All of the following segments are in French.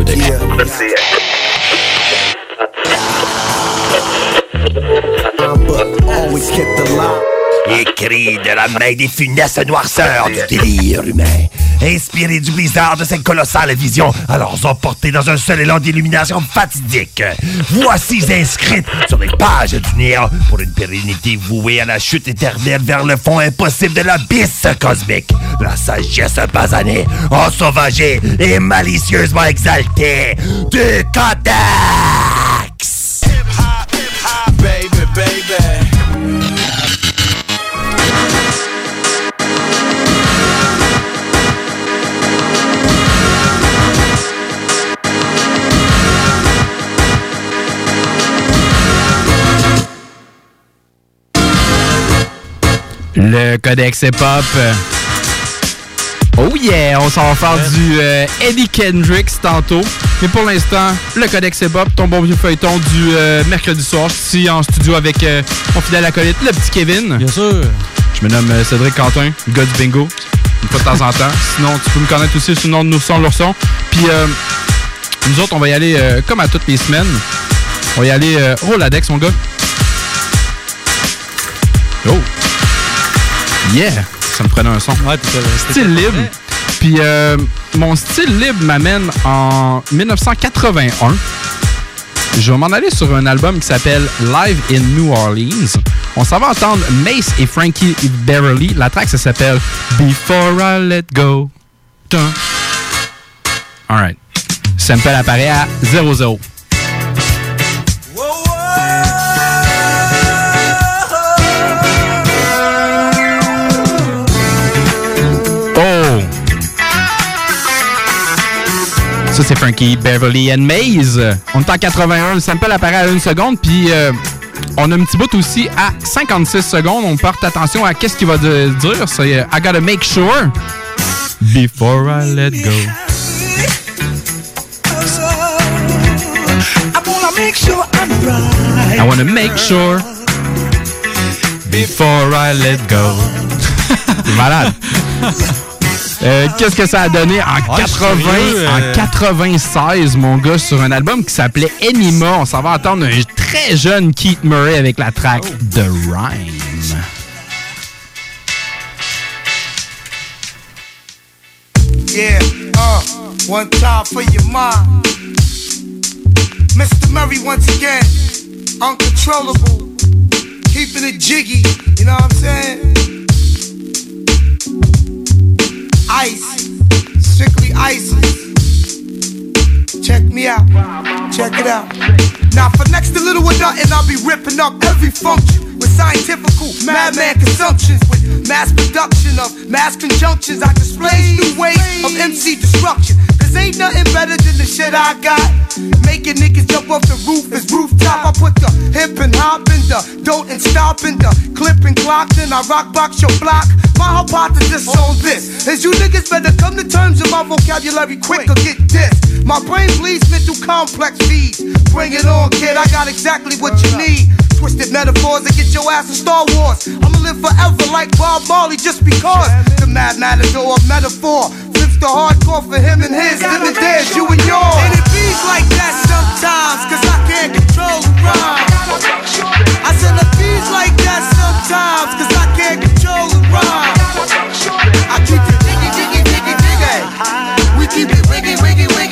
it. Écrit de la main des funestes noirceurs du délire humain. Inspiré du blizzard de cette colossale vision, alors emportés dans un seul élan d'illumination fatidique. Voici inscrites sur les pages du néant pour une pérennité vouée à la chute éternelle vers le fond impossible de l'abysse cosmique. La sagesse basanée, ensauvagée et malicieusement exaltée du Codex! Le Codex Hip-Hop. Oh yeah, on s'en va faire du euh, Eddie Kendricks tantôt. Mais pour l'instant, le Codex Hip-Hop, ton bon vieux feuilleton du euh, mercredi soir. Je suis ici en studio avec euh, mon fidèle acolyte, le petit Kevin. Bien sûr. Je me nomme Cédric Quentin, le gars du bingo. Une fois de temps en temps. Sinon, tu peux me connaître aussi sous le nom de Nous l'ourson. Puis, nous autres, on va y aller comme à toutes les semaines. On va y aller euh, Roladex, mon gars. Oh! Yeah! Ça me prenait un son. Ouais, Style libre. Puis euh, mon style libre m'amène en 1981. Je vais m'en aller sur un album qui s'appelle Live in New Orleans. On s'en va entendre Mace et Frankie Beverly. La track, ça s'appelle Before I Let Go. Dun. Alright. Sample apparaît à 0-0. Ça, c'est Frankie Beverly and Maze. On est en 81, le sample apparaît à une seconde, puis euh, on a un petit bout aussi à 56 secondes. On porte attention à qu'est-ce qu'il va de- dire. C'est euh, I gotta make sure before I let go. I wanna make sure before I let go. Malade. Euh, Qu'est-ce que ça a donné? en, Ouais, 80, sérieux, euh. en 96, mon gars, sur un album qui s'appelait Enima. On s'en va entendre un très jeune Keith Murray avec la track The Rhyme. Yeah, uh, one time for your mind. Mr. Murray once again, uncontrollable, keeping it jiggy, you know what I'm saying? Ice, strictly ISIS. Check me out, check it out. Now for next to little or nothing, I'll be ripping up every function with scientifical madman consumptions with mass production of mass conjunctions. I display new ways of MC destruction. Cause ain't nothing better than the shit I got. Making niggas jump off the roof is rooftop. I put the hip and hop in the don't and stop in the clip and clock. Then I rock box your block. My hypothesis on this is you niggas better come to terms with my vocabulary quick or get this. My brain bleeds mental complex feeds. Bring it on, kid. I got exactly what you need. Twisted metaphors that get your ass in Star Wars. I'ma live forever like Bob Marley just because. The mad matador of metaphor. Flips the hardcore for him and his, them and theirs, you and yours. And it beats like that sometimes, cause I can't control the rhyme. I said it beats like that sometimes, cause I can't control the rhyme. I keep it jiggy, jiggy, jiggy, jiggy. We keep it wiggy, wiggy, wiggy, wiggy.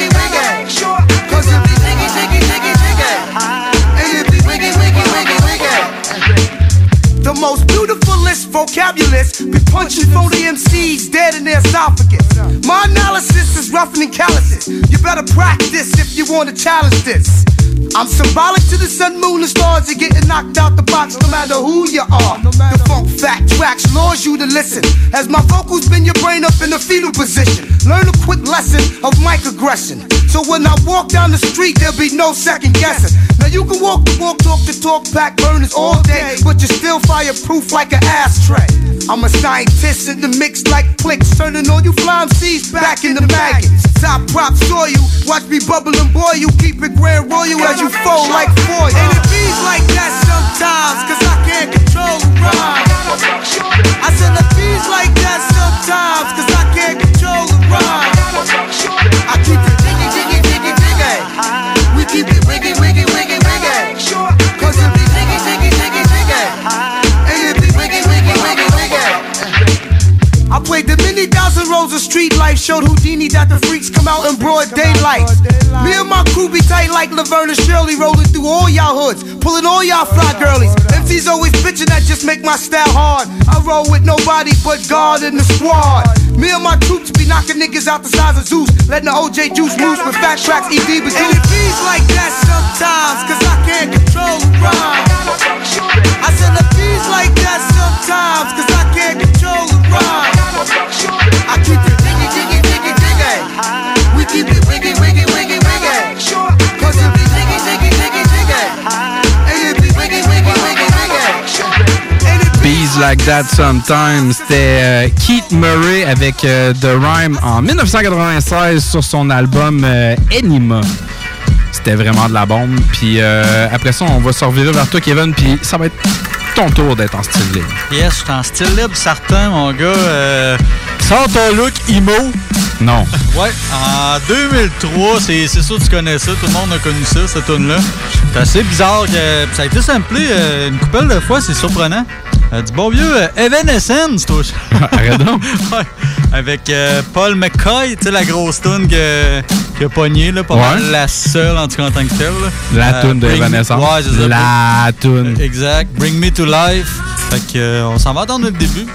Vocabulist be punching phony MCs dead in their esophagus. My analysis is rough and calluses. You better practice if you want to challenge this. I'm symbolic to the sun, moon, and stars. You're getting knocked out the box no matter who you are. The funk fact tracks lures you to listen. As my vocals bend your brain up in a fetal position. Learn a quick lesson of mic aggression. So when I walk down the street, there'll be no second guessing. Now you can walk the walk, talk the talk, pack burners all day, but you're still fireproof like an ashtray. I'm a scientist in the mix like clicks, turning all you fly MCs back into maggots. Top props saw you, watch me bubble and boil you, keep it grand royal why you fold like four. And it beats like that sometimes, cause I can't control the rhyme. I said it beats like that sometimes, cause I can't control the rhyme. I keep it jiggy, jiggy, jiggy, jiggy. We keep it wiggy, wiggy, wiggy, wiggy. Cause it be jiggy, jiggy, jiggy, jiggy. And it be wiggy, wiggy, wiggy, wiggy. I played the mini life showed Houdini that the freaks come out in broad daylight. Me and my crew be tight like Laverne and Shirley, rolling through all y'all hoods, pulling all y'all fly girlies. MC's always bitching that just make my style hard. I roll with nobody but God in the squad. Me and my troops be knocking niggas out the size of Zeus, letting the OJ juice loose with fat tracks, ED, but and it beats like that sometimes, cause I can't control the rhyme. I said it beats like that sometimes, cause I can't control the rhyme. I Bees Like That Sometimes. C'était euh, Keith Murray avec euh, The Rhyme en 1996 sur son album euh, Enima. C'était vraiment de la bombe. Puis euh, après ça, on va se revirer vers toi, Kevin, puis ça va être ton tour d'être en style libre. Yes, je suis en style libre certain, mon gars. Euh, sors ton look emo. Non. Ouais, en 2003, c'est c'est sûr que tu connais ça. Tout le monde a connu ça, cette tune-là. C'est assez bizarre. Que, ça a été samplé euh, une couple de fois, c'est surprenant. Euh, du bon vieux euh, Evanescence, toi. Arrête donc. Ouais. Avec euh, Paul McCoy, tu sais, la grosse tune que- qu'il a pognée, là, pas Ouais. mal la seule en tout cas en tant que telle. là. La Euh, toune de Evanescence. Ouais. La toune. Exact. Bring Me to Life. Fait que, euh, on s'en va attendre le début.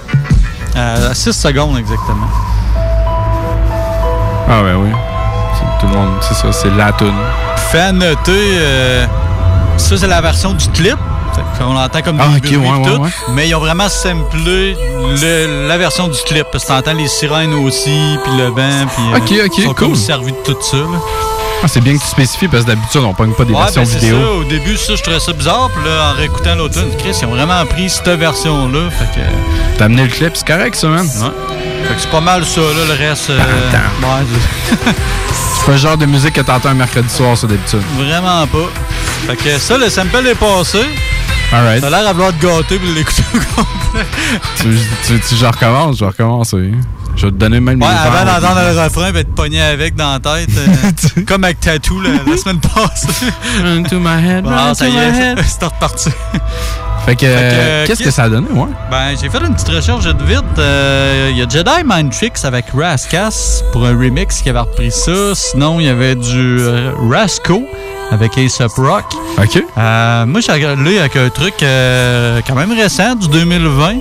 À 6 secondes exactement. Ah ouais, oui. C'est- Tout le monde, c'est ça, c'est la toune. Fait à noter, ça c'est la version du clip. Qu'on l'entend comme Ah, des ok, bruits ouais, ouais, tout. ouais. Mais ils ont vraiment samplé le- la version du clip. Parce que t'entends les sirènes aussi, puis le vent, puis euh, Ok, ok, ils sont comme servis de tout ça. là. Ah, c'est bien que tu spécifies parce que d'habitude, on pogne pas des Ouais, versions ben vidéo. ça. Au début, ça, je trouvais ça bizarre. Puis là, en réécoutant l'automne, Chris, ils ont vraiment pris cette version-là. Fait que, T'as amené le clip, c'est correct, ça, man. fait que c'est pas mal ça, là, le reste. euh, ouais, C'est pas le genre de musique que t'entends un mercredi soir, ça, d'habitude. vraiment pas. Fait que ça, le sample est passé. Alright. T'as l'air à vouloir te gâter puis l'écouter au complet. tu, tu, tu, je recommence, je recommence, oui. Je vais te donner même Ouais, avant d'entendre le refrain, va être pogné avec dans la tête. euh, comme avec Tattoo la, la semaine passée. Run to my head, Ah, run ça to y my est, head. c'est reparti. Fait que, euh, qu'est-ce que ça a donné, ouais? Ben, j'ai fait une petite recherche de vite. Euh, Il y a Jedi Mind Tricks avec Rascas pour un remix qui avait repris ça. Sinon, il y avait du euh, Rasco avec Aesop Rock. OK. Euh, moi, j'ai regardé avec un truc euh, quand même récent, du 2020.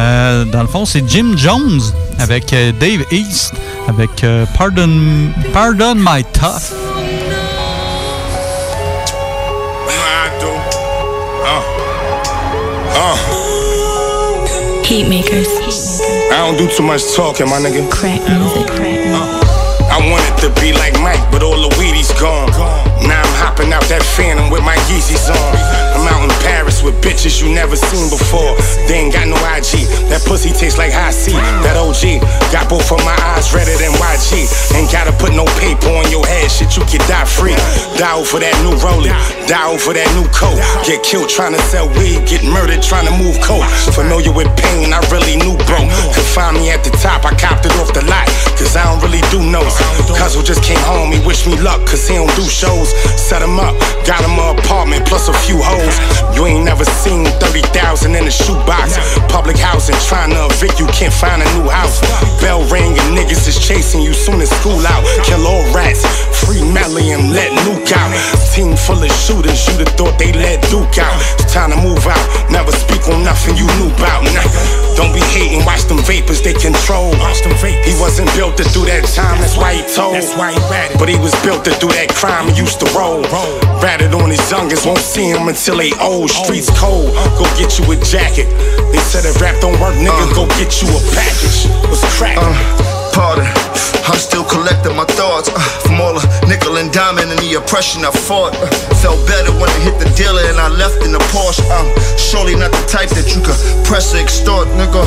Euh, dans le fond, c'est Jim Jones avec euh, Dave East, avec euh, Pardon, Pardon My Tough. Heat makers. I don't do too much talking, my nigga. Crack music. Music. I wanted to be like Mike, but all the weedies gone. Now I'm hopping out that phantom with my Yeezys on. I'm out in Paris with bitches you never seen before. They ain't got no IG. That pussy tastes like high C. That OG got both of my eyes redder than YG. Ain't gotta put no paper on your head. Shit, you can die free. Die for that new rolling. Die for that new coat. Get killed trying to sell weed. Get murdered trying to move coke. Familiar with pain, I really knew, bro. Could find me at the top. I copped it off the lot. Cause I don't really do notes. Cuzzo just came home. He wished me luck. Cause he don't do shows. Set him up. Got him a apartment plus a few hoes. You ain't never seen 30,000 in a shoebox. Public housing trying to evict you. Can't find a new house. Bell ring and niggas is chasing you soon as school out. Kill all rats. Free and let Nuke out. Team full of shooters. You'd have thought they let Duke out. It's time to move out. Never speak on nothing you knew about. Nah. Don't be hating. Watch them vapors they control. He wasn't built to do that time. That's why he told. That's why he ratted. But he was built to do that crime. He used to roll. Ratted on his youngest. Won't see him until they old. Streets cold. Go get you a jacket. They said rap don't work, nigga, uh. go get you a package. What's crack? Uh. I'm still collecting my thoughts uh, from all the nickel and diamond and the oppression I fought. Uh, felt better when I hit the dealer and I left in the Porsche. I'm surely not the type that you could press or extort, nigga.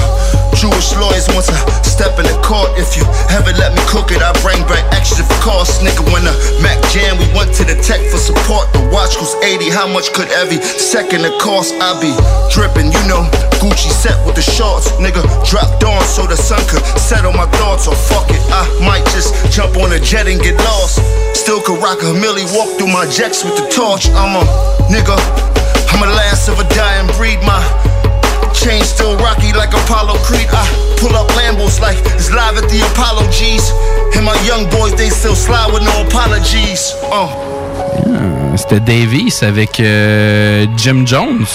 Jewish lawyers want to step in the court. If you ever let me cook it, I bring back extra for cost, nigga. When the Mac Jam, we went to the tech for support. The watch was 80. How much could every second it cost? I be dripping, you know. Gucci set with the shorts, nigga. Dropped on so the sun could settle my thoughts. Or fuck it, I might just jump on a jet and get lost. Still could rock a milli, walk through my jets with the torch. I'm a nigga. I'm a last of a dying breed. My chain still rocky like Apollo Creed. I pull up Lambos like it's live at the Apollo G's. And my young boys, they still slide with no apologies. Uh. C'était Davis avec euh, Jim Jones.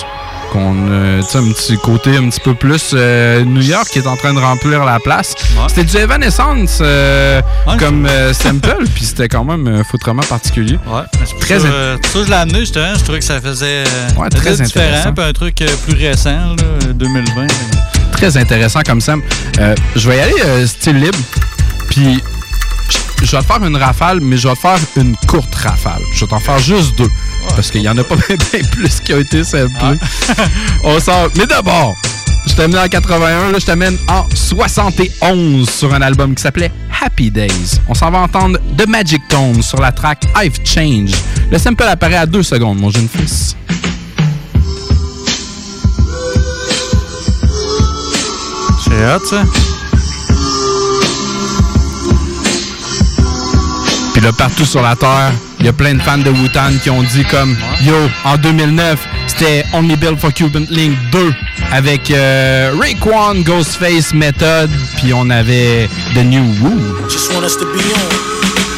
Qu'on a tu sais, un petit côté un petit peu plus euh, New York qui est en train de remplir la place. C'était du Evanescence euh, Ouais, comme euh, sample, puis c'était quand même euh, foutrement particulier. Ouais, mais Très ça, in- euh, ça je l'ai amené, justement. Je trouvais que ça faisait euh, Ouais, très différent. Puis un truc euh, plus récent, là, 2020. Très intéressant comme. Euh, je vais y aller euh, style libre, puis je- vais te faire une rafale, mais je vais te faire une courte rafale. Je vais t'en faire juste deux, parce qu'il y en a pas bien, bien plus qui ont été samplés. On sort. Mais d'abord, je t'amène en 81, là, je t'amène en 71 sur un album qui s'appelait Happy Days. On s'en va entendre The Magic Tones sur la track I've Changed. Le sample apparaît à deux secondes, mon jeune fils. C'est hot, ça. Puis là, partout sur la Terre, il y a plein de fans de Wu-Tang qui ont dit comme Yo, en 2009, c'était Only Built for Cuban Link 2 avec euh, Ghostface, Method, puis on avait The New Woo.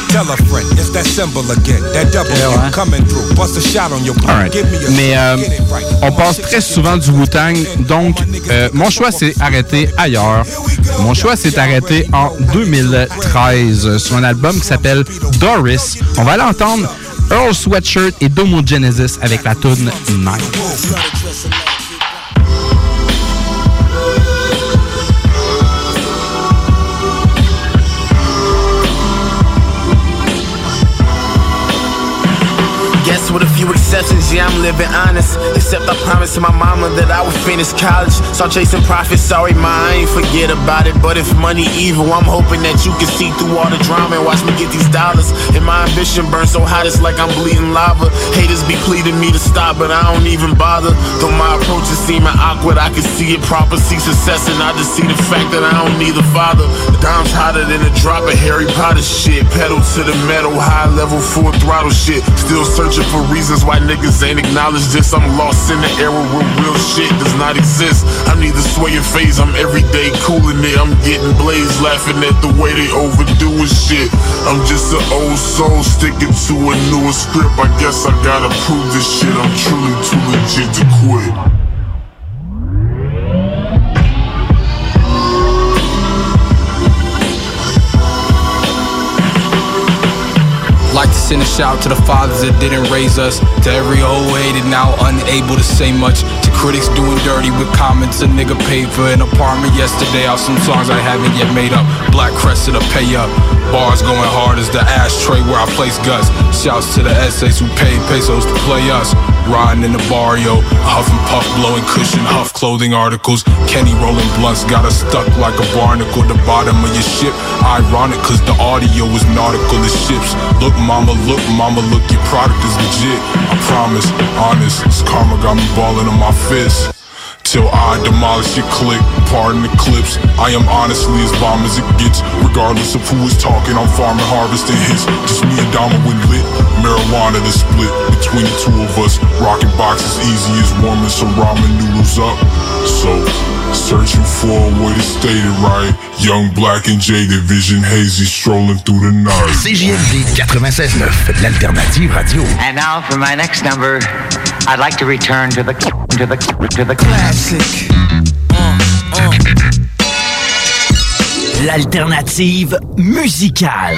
Tell a friend, it's that symbol again. That double ouais. coming through. Bust a shot on your Alright. Give me a Mais euh, on passe très souvent du Wu-Tang, donc euh, mon choix s'est arrêté ailleurs. Mon choix s'est arrêté en 2013 sur un album qui s'appelle Doris. On va aller entendre Earl Sweatshirt et Domo Genesis avec la tune Night. With a few exceptions, I'm living honest. Except I promised my mama that I would finish college. Start chasing profits, sorry, ma, I ain't forget about it. But if money evil, I'm hoping that you can see through all the drama and watch me get these dollars. And my ambition burns so hot, it's like I'm bleeding lava. Haters be pleading me to stop, but I don't even bother. Though my approach is seeming awkward, I can see it proper, see success, and I just see the fact that I don't need a father. The dime's hotter than a drop of Harry Potter shit. Pedal to the metal, high level, full throttle shit. Still searching for reasons why niggas ain't acknowledged this. I'm lost in the era where real shit does not exist. I'm neither swaying phase, I'm everyday cooling it. I'm getting blazed, laughing at the way they overdoing shit. I'm just an old soul sticking to a newer script. I guess I gotta prove this shit. I'm truly too legit to quit. Send a shout to the fathers that didn't raise us. To every old hated now unable to say much. To critics doing dirty with comments. A nigga paid for an apartment yesterday off some songs I haven't yet made up. Black crested a pay up. Bars going hard as the ashtray where I place guts. Shouts to the essays who paid pesos to play us. Riding in the barrio, huff and puff, blowing cushion, huff clothing articles. Kenny rolling blunts, got us stuck like a barnacle. The bottom of your ship, ironic, cause the audio is nautical as ships. Look, mama, look, mama, look, your product is legit. I promise, honest, this karma got me balling on my fist. Till I demolish your click, pardon the clips. I am honestly as bomb as it gets. Regardless of who is talking, I'm farming, harvesting hits. Just me and Dama when lit. Marijuana to split between the two of us. Rocking boxes easy as warming some ramen noodles up. So, searching for a way to state it right. Young, black, and jaded, vision hazy, strolling through the night. CJMD 96.9, l'alternative radio. And now for my next number, I'd like to return to the to the to the classic. L'alternative musicale.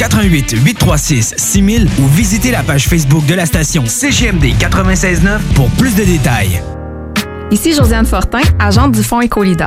88 836 6000 ou visitez la page Facebook de la station CGMD 969 pour plus de détails. Ici Josiane Fortin, agente du Fonds Écolida.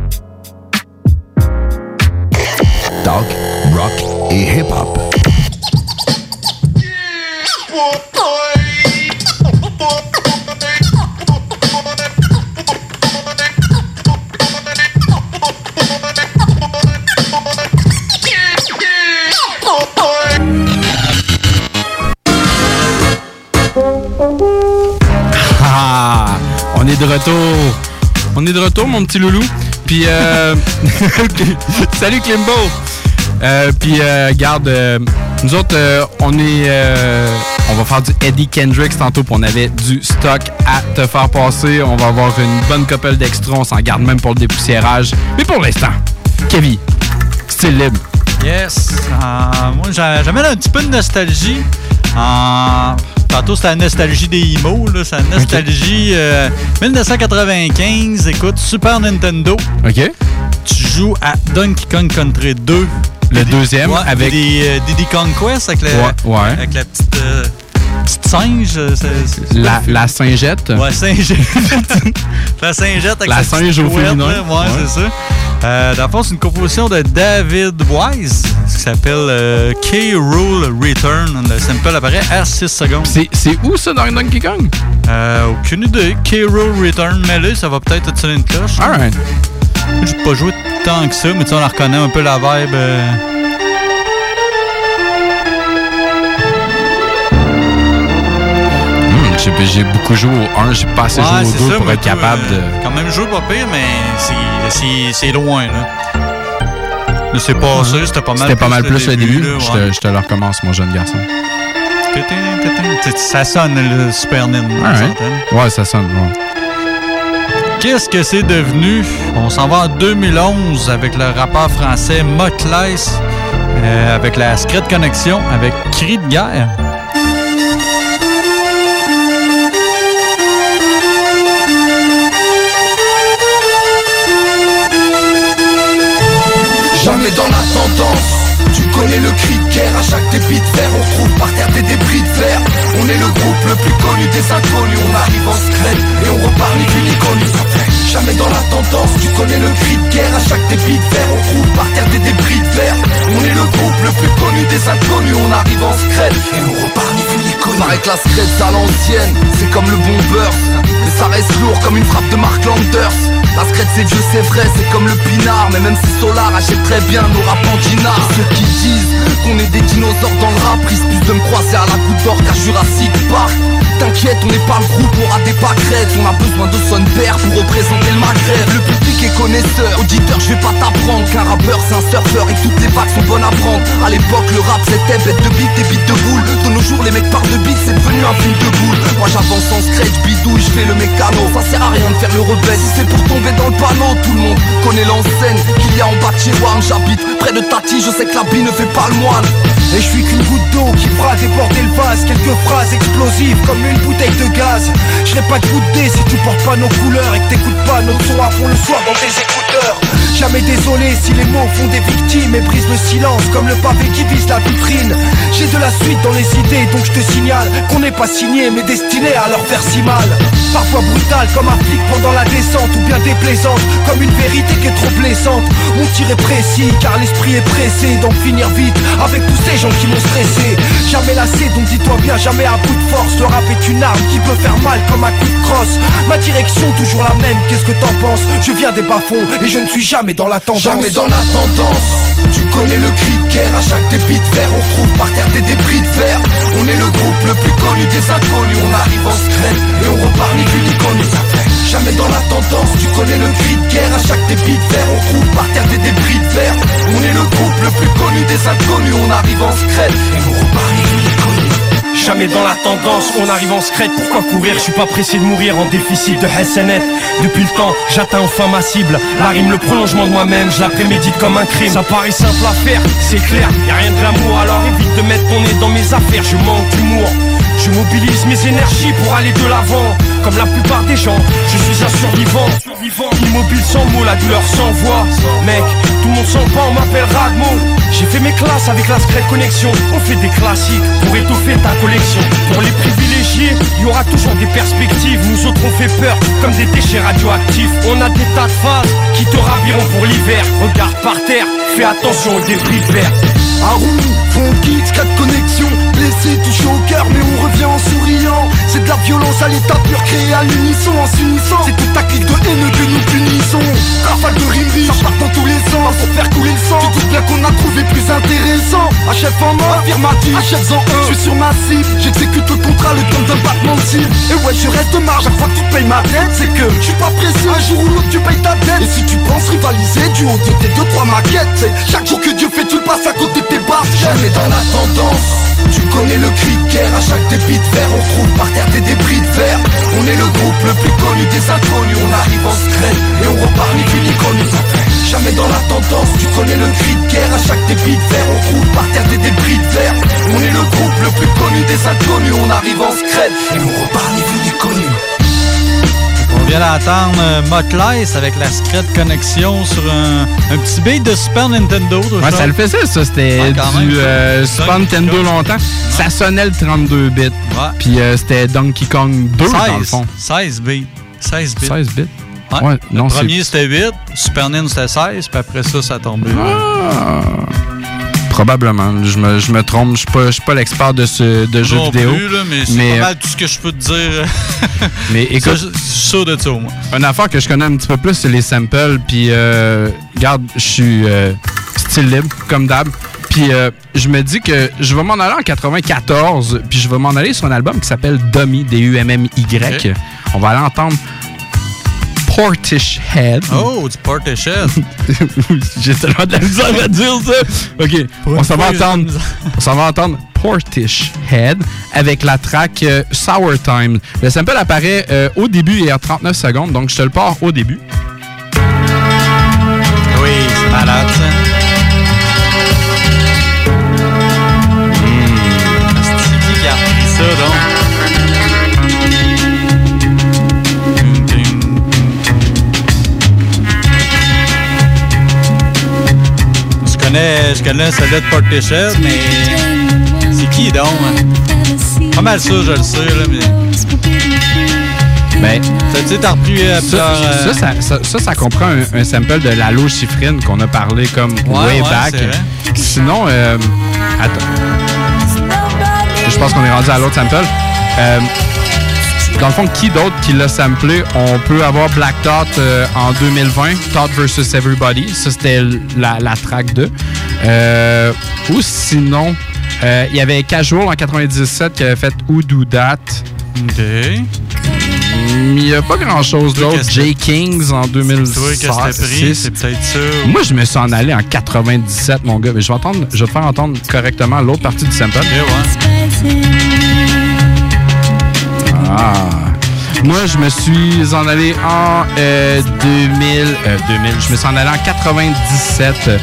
Talk, rock et hip-hop. Ah, on est de retour. On est de retour, mon petit loulou. Puis, euh, salut Klimbo. Euh, puis, euh, garde, euh, nous autres, on est, euh, on va faire du Eddie Kendricks tantôt. Puis on avait du stock à te faire passer. On va avoir une bonne couple d'extra. On s'en garde même pour le dépoussiérage. Mais pour l'instant, Kevin, style libre. Yes. Moi, j'a- j'amène un petit peu de nostalgie. Tantôt, c'était la nostalgie des IMO. là. C'est la nostalgie euh, 1995. Écoute, Super Nintendo. OK. Tu joues à Donkey Kong Country 2. Le deuxième Ouais, avec. Euh, Diddy Conquest avec, le, Ouais, ouais. avec la petite, euh, petite singe. euh, c'est- La, la Saint-Jette. Ouais, Saint-Jette. la Saint-Jette avec La singe au féminin. là. Ouais, Ouais. c'est ça. Euh, dans le fond, c'est une composition de David Wise qui s'appelle euh, K-Rule Return. Le sample apparaît à 6 secondes. C'est c'est où ça dans Donkey Kong? Euh, aucune idée. K-Rule Return, mais là, ça va peut-être être sur une cloche. Alright. J'ai pas joué tant que ça, mais tu sais, on la reconnaît un peu la vibe. euh, Hmm, j'ai- beaucoup joué au 1, j'ai pas assez Ouais, joué au c'est 2 ça, pour être capable euh, de. Quand même joué pas pire, mais c'est- loin, là. C'est passé, c'était pas mal C'était pas mal plus le début. là, Je ouais. te- je te le recommence, mon jeune garçon. Ça sonne le Super Nintendo. s'entend. Ouais, ça sonne. ouais. Qu'est-ce que c'est devenu? On s'en va en 2011 avec le rappeur français Motlice, euh, avec la Secret Connection, avec Cri de guerre. Connais le cri de guerre À chaque débit de verre On trouve par terre des débris de verre On est le groupe le plus connu des inconnus On arrive en secret Et on repart ni vu ni connu Jamais dans la tendance Tu connais le cri de guerre À chaque débit de verre On trouve par terre des débris de verre On est le groupe le plus connu des inconnus On arrive en secret Et on repart ni vu ni connu que la secret à l'ancienne C'est comme le bon beurre Mais ça reste lourd comme une frappe de Mark Landers la secrète c'est vieux c'est vrai, c'est comme le pinard. Mais même si Solar achète très bien nos rap en Ceux qui disent qu'on est des dinosaures dans le rap Risquent plus de me croiser à la goutte d'or qu'à Jurassic Park T'inquiète, on n'est pas le groupe, on aura des pâquerettes. On a besoin de son père pour représenter le Maghreb. Le public est connaisseur, auditeur je vais pas t'apprendre Qu'un rappeur c'est un surfeur et toutes les vagues sont bonnes à prendre. À l'époque le rap c'était bête de beat, des beats de boule. De nos jours les mecs parlent de beat, c'est devenu un film de boule. Moi j'avance en scratch, bidouille, je fais le mécano. Ça sert à rien de faire le rebelle. Si c'est pour tomber dans le panneau Tout le monde connaît l'enseigne. Qu'il y a en bas de chez moi J'habite près de Tati, je sais que la bille ne fait pas le moine. Et je suis qu'une goutte d'eau qui fera déborder le vase. Quelques phrases explosives comme une bouteille de gaz. Je n'ai pas de dé si tu portes pas nos couleurs Et que t'écoutes pas notre son à fond le soir dans tes écouteurs. Jamais désolé si les mots font des victimes Et brisent le silence comme le pavé qui vise la vitrine. J'ai de la suite dans les idées donc je te signale Qu'on n'est pas signé mais destiné à leur faire si mal. Parfois brutal comme un flic pendant la descente Ou bien déplaisante comme une vérité qui est trop blessante. Mon tir est précis car l'esprit est pressé Donc finir vite avec tous ces gens qui m'ont stressé. Jamais lassé donc dis-toi bien jamais à bout de force Le rap est une arme qui peut faire mal comme un coup de crosse. Ma direction toujours la même qu'est-ce que t'en penses? Je viens des bas-fonds et je ne suis jamais dans la tendance. Jamais dans la tendance. Tu connais le cri de guerre à chaque débit de verre On trouve par terre des débris de verre. On est le groupe le plus connu des inconnus On arrive en secret et on repart ni vu ni connu Jamais dans la tendance Tu connais le cri de guerre à chaque débit de verre On trouve par terre des débris de verre. On est le groupe le plus connu des inconnus On arrive en secret et on repart ni vu ni connu Jamais dans la tendance, on arrive en secrète. Pourquoi courir? Je suis pas pressé de mourir en déficit de SNF. Depuis le temps, j'atteins enfin ma cible. La rime, le prolongement de moi-même, je la prémédite comme un crime. Ça paraît simple à faire, c'est clair, y a rien de l'amour. Alors évite de mettre ton nez dans mes affaires, je manque d'humour. Je mobilise mes énergies pour aller de l'avant. Comme la plupart des gens, je suis un survivant. Immobile sans mots, la douleur sans voix. Mec, tout le monde s'en pas, on m'appelle Radmo J'ai fait mes classes avec la Secret Connexion. On fait des classiques pour étoffer ta collection. Pour les privilégiés, il y aura toujours des perspectives. Nous autres on fait peur, comme des déchets radioactifs. On a des tas de phases qui te raviront pour l'hiver. Regarde par terre, fais attention aux débris verts Haroun, fond kit, 4 connexions Blessé, touché au cœur mais on revient en souriant. C'est de la violence à l'état pur créé à l'unisson En s'unissant, c'est toute ta clique de haine que nous punissons. Rafale de rimes ça part dans tous les sens. Pour faire couler le sang, tu doutes bien qu'on a trouvé plus intéressant. Achève en mort, affirmatif, achève en un. Je suis sur ma cible, j'exécute le contrat le temps d'un battement de cils Et ouais je reste marge, chaque fois que tu payes ma dette C'est que je suis pas pressé, un jour ou l'autre tu payes ta dette. Et si tu penses rivaliser du haut de tes deux trois maquettes chaque jour que Dieu fait tu le passes à côté de tes barres. Jamais dans la tendance Tu connais le cri de guerre À chaque débit de verre On trouve par terre des débris de verre. On est le groupe le plus connu des inconnus On arrive en secret Et on repart ni vu ni connu Jamais dans la tendance Tu connais le cri de guerre À chaque débit de verre On trouve par terre des débris de verre. On est le groupe le plus connu des inconnus On arrive en secret Et on repart ni vient d'entendre euh, Motlice avec la Secret Connexion sur un, un petit beat de Super Nintendo. Ouais, ça le faisait, ça. C'était Ouais, du euh, Super Nintendo longtemps. Ça sonnait le 32 bits. Puis euh, c'était Donkey Kong 2 dans le 16, fond. 16 bits. 16 bits. 16 bits. Non, le c'est- premier c'était 8, Super Nintendo c'était 16, puis après ça, ça a tombé. Ah. Probablement. Je me, je me trompe. Je suis pas, je suis pas l'expert de, ce, de jeux Non vidéo. plus, là, mais c'est pas mal tout ce que je peux te dire. mais écoute, Ça, je je suis sûr de ça, moi. Une affaire que je connais un petit peu plus, c'est les samples. Puis, euh, regarde, je suis euh, style libre, comme d'hab. Puis, euh, je me dis que je vais m'en aller en 94. Puis, je vais m'en aller sur un album qui s'appelle Dummy, D-U-M-M-Y. On va aller entendre Portishead. Oh, du Portishead. J'ai tellement de la misère à dire ça. OK, on s'en va entendre, on s'en va entendre Portishead avec la track euh, Sour Time. Le sample apparaît euh, au début et à 39 secondes, donc je te le pars au début. Oui, c'est malade, ça. Hmm. C'est qui a repris ça, donc? Connais, je connais celui de Portishead, mais c'est qui donc? hein? Pas mal ça, je le sais, là, mais... Ben, Tu t'as repris euh, Ça, plusieurs, euh, ça, ça, ça, ça, ça comprend un, un sample de Lalo Chiffrine qu'on a parlé comme Ouais, way ouais, back. Sinon, euh, attends. Je pense qu'on est rendu à l'autre sample. Euh, dans le fond, qui d'autre qui l'a samplé? On peut avoir Black Dot euh, en 2020, Thought vs. Everybody. Ça, c'était la, la track 2. Euh, ou sinon, euh, il y avait Casual en 97 qui avait fait Do That. OK. Il n'y a pas grand-chose d'autre. J. Kings en 2006. Toi, qu'est-ce que t'as pris? C'est peut-être ça. ou- Moi, je me suis en allé en 97, mon gars. Mais je vais, entendre, je vais te faire entendre correctement l'autre partie du sample. Ah. Moi, je me suis en allé en euh, 2000, euh, 2000. Je me suis en allé en 97 euh,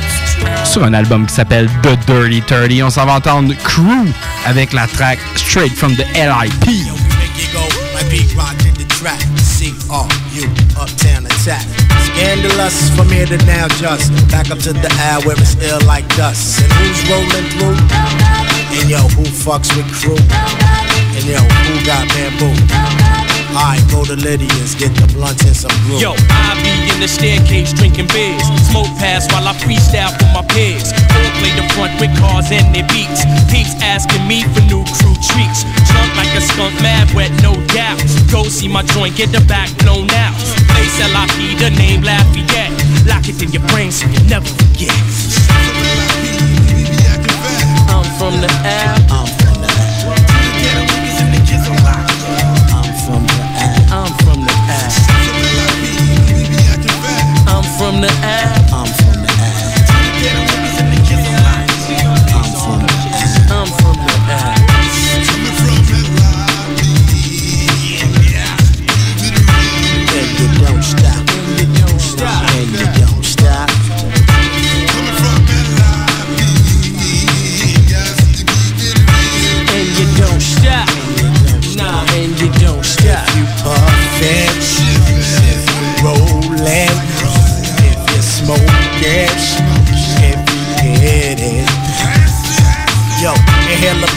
sur un album qui s'appelle The Dirty 30. On s'en va entendre Crew avec la track Straight from the LIP. Attack. Scandalous from here to now, just back up to the air where it's ill like dust. And who's rolling through? And yo, who fucks with crew? And yo, who got bamboo? I go to Lydia's, get the blunts and some glue. Yo, I be in the staircase drinking beers. Smoke pass while I freestyle for my peers. All play the front with cars and their beats. Peeps asking me for new crew treats. Chunk like a skunk, mad wet, no doubt. Go see my joint, get the back blown out. Face LIP, the name Lafayette. Lock it in your brain so you never forget. I'm from the air. From the air. I'm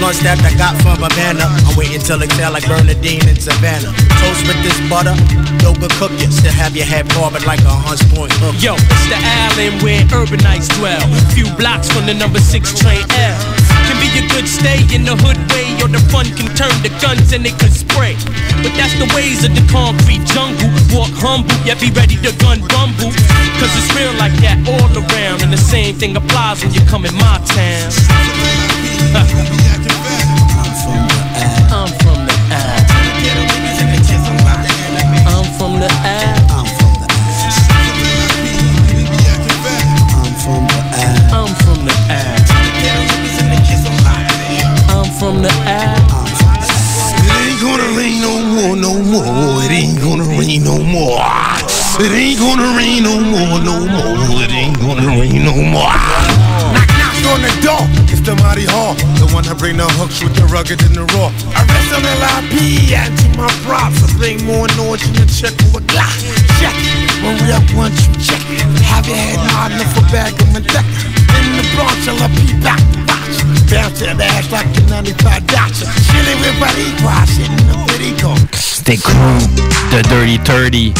step I got from Havana. I'm waiting till exhale like Bernadine in Savannah. Toast with this butter, yoga cook you. Still have your head forward like a hunch point hook. Yo, it's the island where urbanites dwell. Few blocks from the number six train L. Can be a good stay in the hood way, or the fun can turn to guns and they could spray. But that's the ways of the concrete jungle. Walk humble, yet be ready to gun rumble. Cause it's real like that all around, and the same thing applies when you come in my town. I'm from the ad. I'm from the ad. I'm from the ad. I'm from the ad. It ain't gonna rain no more, no more. It ain't gonna rain no more. On the door. It's the mighty hall. The one that bring the hooks with the rugged and the raw. I rest on LIP, add to my props. I bring more noise than a check for a Glock. Check. When we up once you check. Have your head nodding a bag of Mendeca. In the Bronx, I'll be back to watch. Ass like a 95 Dodger. Chilling with Barigua, sitting in the Perico. C'était Crew de Dirty 30.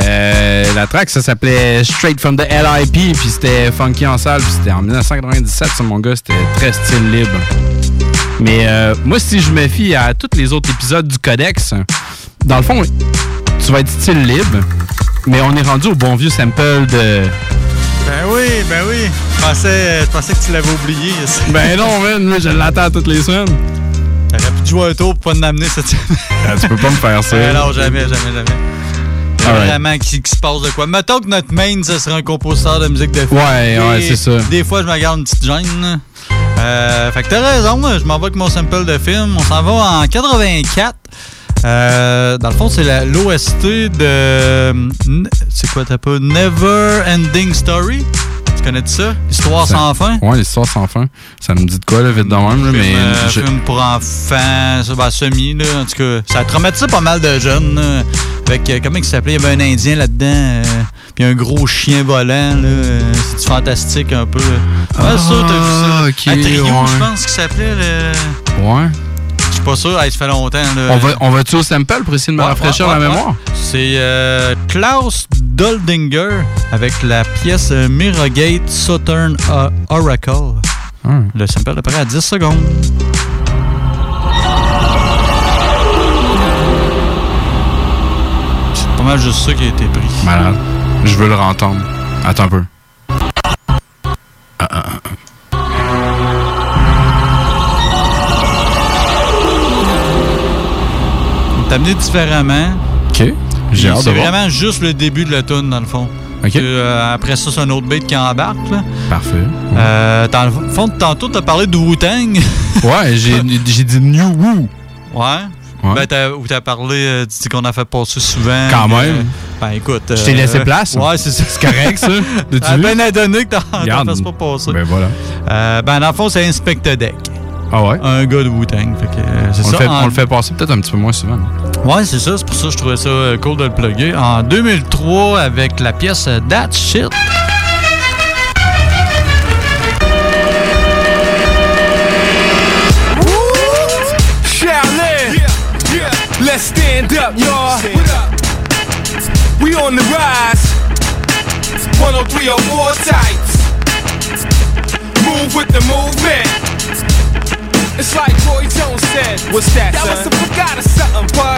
Euh, la track, ça s'appelait Straight from the LIP, puis c'était funky en salle, puis c'était en 1997, ça, mon gars, c'était très style libre. Mais euh, moi, si je me fie à tous les autres épisodes du Codex, dans le fond, tu vas être style libre, mais on est rendu au bon vieux sample de. Ben oui, ben oui. Je pensais, je pensais que tu l'avais oublié. Ben non, man, moi, je l'attends toutes les semaines. T'aurais pu jouer un tour pour pas l'amener cette semaine. Ah, tu peux pas me faire ça. Ben non, jamais, jamais, jamais. Alright. Vraiment qui, qui se passe de quoi. Mettons que notre main, ce serait un compositeur de musique de film. Ouais, ouais, c'est ça. Des fois, je me garde une petite gêne. Euh, fait que t'as raison, je m'en vais avec mon sample de film. On s'en va en 84. Euh, dans le fond, c'est l'OST de. C'est quoi, t'as pas? Never Ending Story Tu connais ça? Histoire Ça- sans fin? Ouais, l'histoire sans fin. Ça me dit de quoi, là, vite de même, là, mais. Film, euh, je- film pour enfants, ça, ben, semi, là, en tout cas. Ça a traumatisé pas mal de jeunes. Là, avec, euh, comment il s'appelait? Il y avait un Indien là-dedans, euh, puis un gros chien volant. là, euh, C'est fantastique un peu. Ouais, Ah, ça, t'as vu ça? ok, Un trio, ouais. je pense qu'il s'appelait. le- Ouais. Pas sûr, hey, ça fait longtemps. Là. On va, on va-tu au sample pour essayer de me Ouais, rafraîchir ouais, la mémoire? C'est euh, Klaus Doldinger avec la pièce euh, Mirrorgate Southern euh, Oracle. Hmm. Le sample près à 10 secondes. C'est pas mal juste ça qui a été pris. Malade. Je veux le entendre. Attends un peu. Ah, ah, ah. Amené différemment. OK. J'ai hâte de C'est voir. vraiment juste le début de la tune dans le fond. OK. Euh, après ça, c'est un autre beat qui embarque. Là. Parfait. Euh, dans le fond, tantôt, t'as parlé de Wu-Tang. Ouais, j'ai j'ai dit New Woo. Ouais. Ouais. Ben, t'as, ou t'as parlé, euh, tu dis qu'on a fait passer souvent. Quand euh, même. ben, écoute. Je t'ai laissé place. Ouais, c'est ça. C'est correct, ça. Vu? bien à donner que t'en, t'en Regarde. fasses pas passer. Ben voilà. Euh, ben, dans le fond, c'est Inspector Deck. Ah ouais? Un gars de Wu-Tang. Fait que, euh, c'est On, ça. le fait, En- on le fait passer peut-être un petit peu moins souvent. Ouais, c'est ça. C'est pour ça que je trouvais ça euh, cool de le plugger. En 2003, avec la pièce euh, That Shit. Let's stand up, y'all. We on the rise. 10304 types. Move with the movement. It's like Roy Jones said. What's that, That was some forgot or something, bud.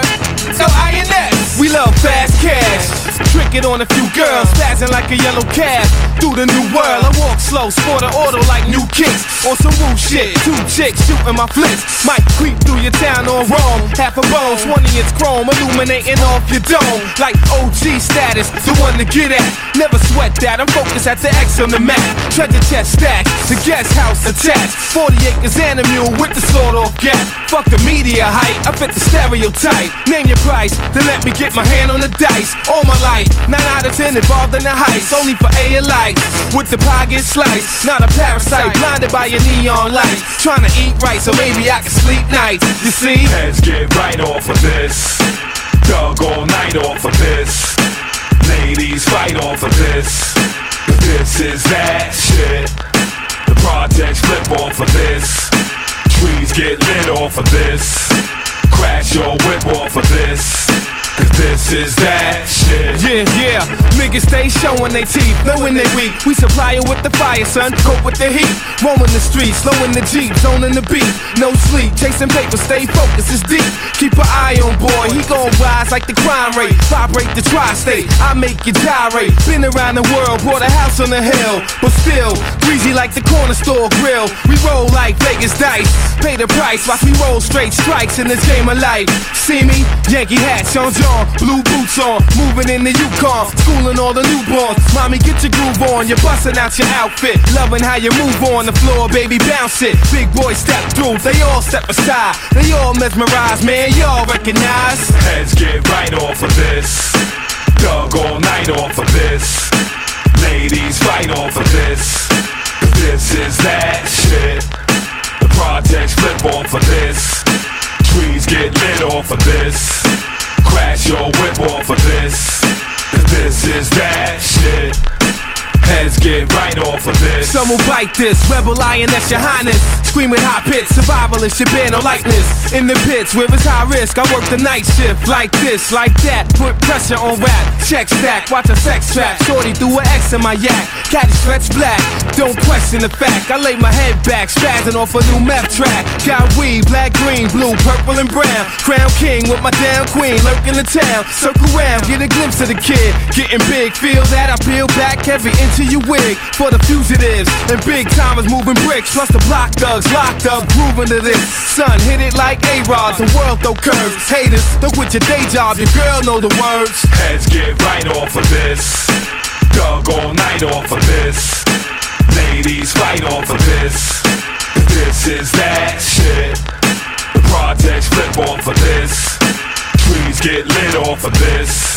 Trick it on a few girls, spazzing like a yellow cat. Through the new world, I walk slow, sport an auto like new kicks. On some woo shit, two chicks shooting my flicks. Might creep through your town on wrong. Half a bone, 20 inch chrome, illuminating off your dome. Like OG status, the one to get at. Never sweat that, I'm focused at the X on the map. Treasure chest stack, the guest house attached. 40 acres and a mule with the sword off gap. Fuck the media hype, I fit the stereotype. Name your price, then let me get my hand on the dice. All my life, 9 out of 10 involved in the heist. Only for A and light, with the pie sliced. Not a parasite, blinded by your neon light. Trying to eat right, so maybe I can sleep nights. You see? Heads get right off of this. Dug all night off of this. Ladies fight off of this. This is that shit. The projects flip off of this. Trees get lit off of this. Crash your whip off of this. Cause this is that shit. Yeah, yeah. Niggas stay showing they teeth, knowing they weak. We supply it with the fire, son. Cope with the heat. Roaming the streets, slowing the jeep, zoning the beat. No sleep, chasing paper, stay focused, it's deep. Keep an eye on boy, he gon' rise like the crime rate. Vibrate the tri-state, I make you gyrate. Been around the world, bought a house on the hill, but still greasy like the corner store grill. We roll like Vegas dice, pay the price. Watch me roll straight strikes in this game of life. See me, Yankee hat, Sean John, blue boots on, moving in the Yukon, schooling all the newborns. Mommy, get your groove on, you're busting out your outfit, loving how you move on the floor, baby, bounce it. Big boy step through, they all step aside, they all mesmerize, man, y'all recognize. Heads get right off of this. Dug all night off of this. Ladies fight off of this. This is that shit. The projects flip off of this. Trees get lit off of this. Crash your whip off of this. This is that shit. Heads get right off of this. Some will bite this, rebel lioness, your highness. Screaming high pitch, survivalist, your bear no likeness. In the pits where it's high risk, I work the night shift like this, like that. Put pressure on rap, check stack, watch a sex trap. Shorty threw an X in my yak, cat stretch black. Don't question the fact, I lay my head back, spazzing off a new meth track. Got weed, black, green, blue, purple, and brown. Crown king with my down queen, lurking the town. Circle round, get a glimpse of the kid. Getting big, feel that I peel back every inch of your wig for the fugitives and big timers moving bricks. Plus the block thugs locked up, grooving to this. Son, hit it like A-Rod, the world throw curves. Haters, look with your day job, your girl know the words. Heads get right off of this. Dug all night off of this. Ladies fight off of this. This is that shit. The projects flip off of this. Trees get lit off of this.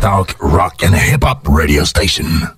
Talk, rock and hip-hop radio station.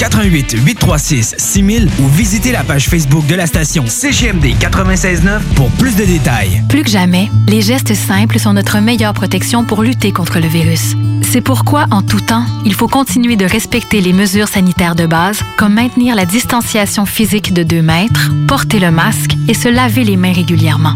88 836 6000 ou visitez la page Facebook de la station CGMD 969 pour plus de détails. Plus que jamais, les gestes simples sont notre meilleure protection pour lutter contre le virus. C'est pourquoi, en tout temps, il faut continuer de respecter les mesures sanitaires de base, comme maintenir la distanciation physique de 2 mètres, porter le masque et se laver les mains régulièrement.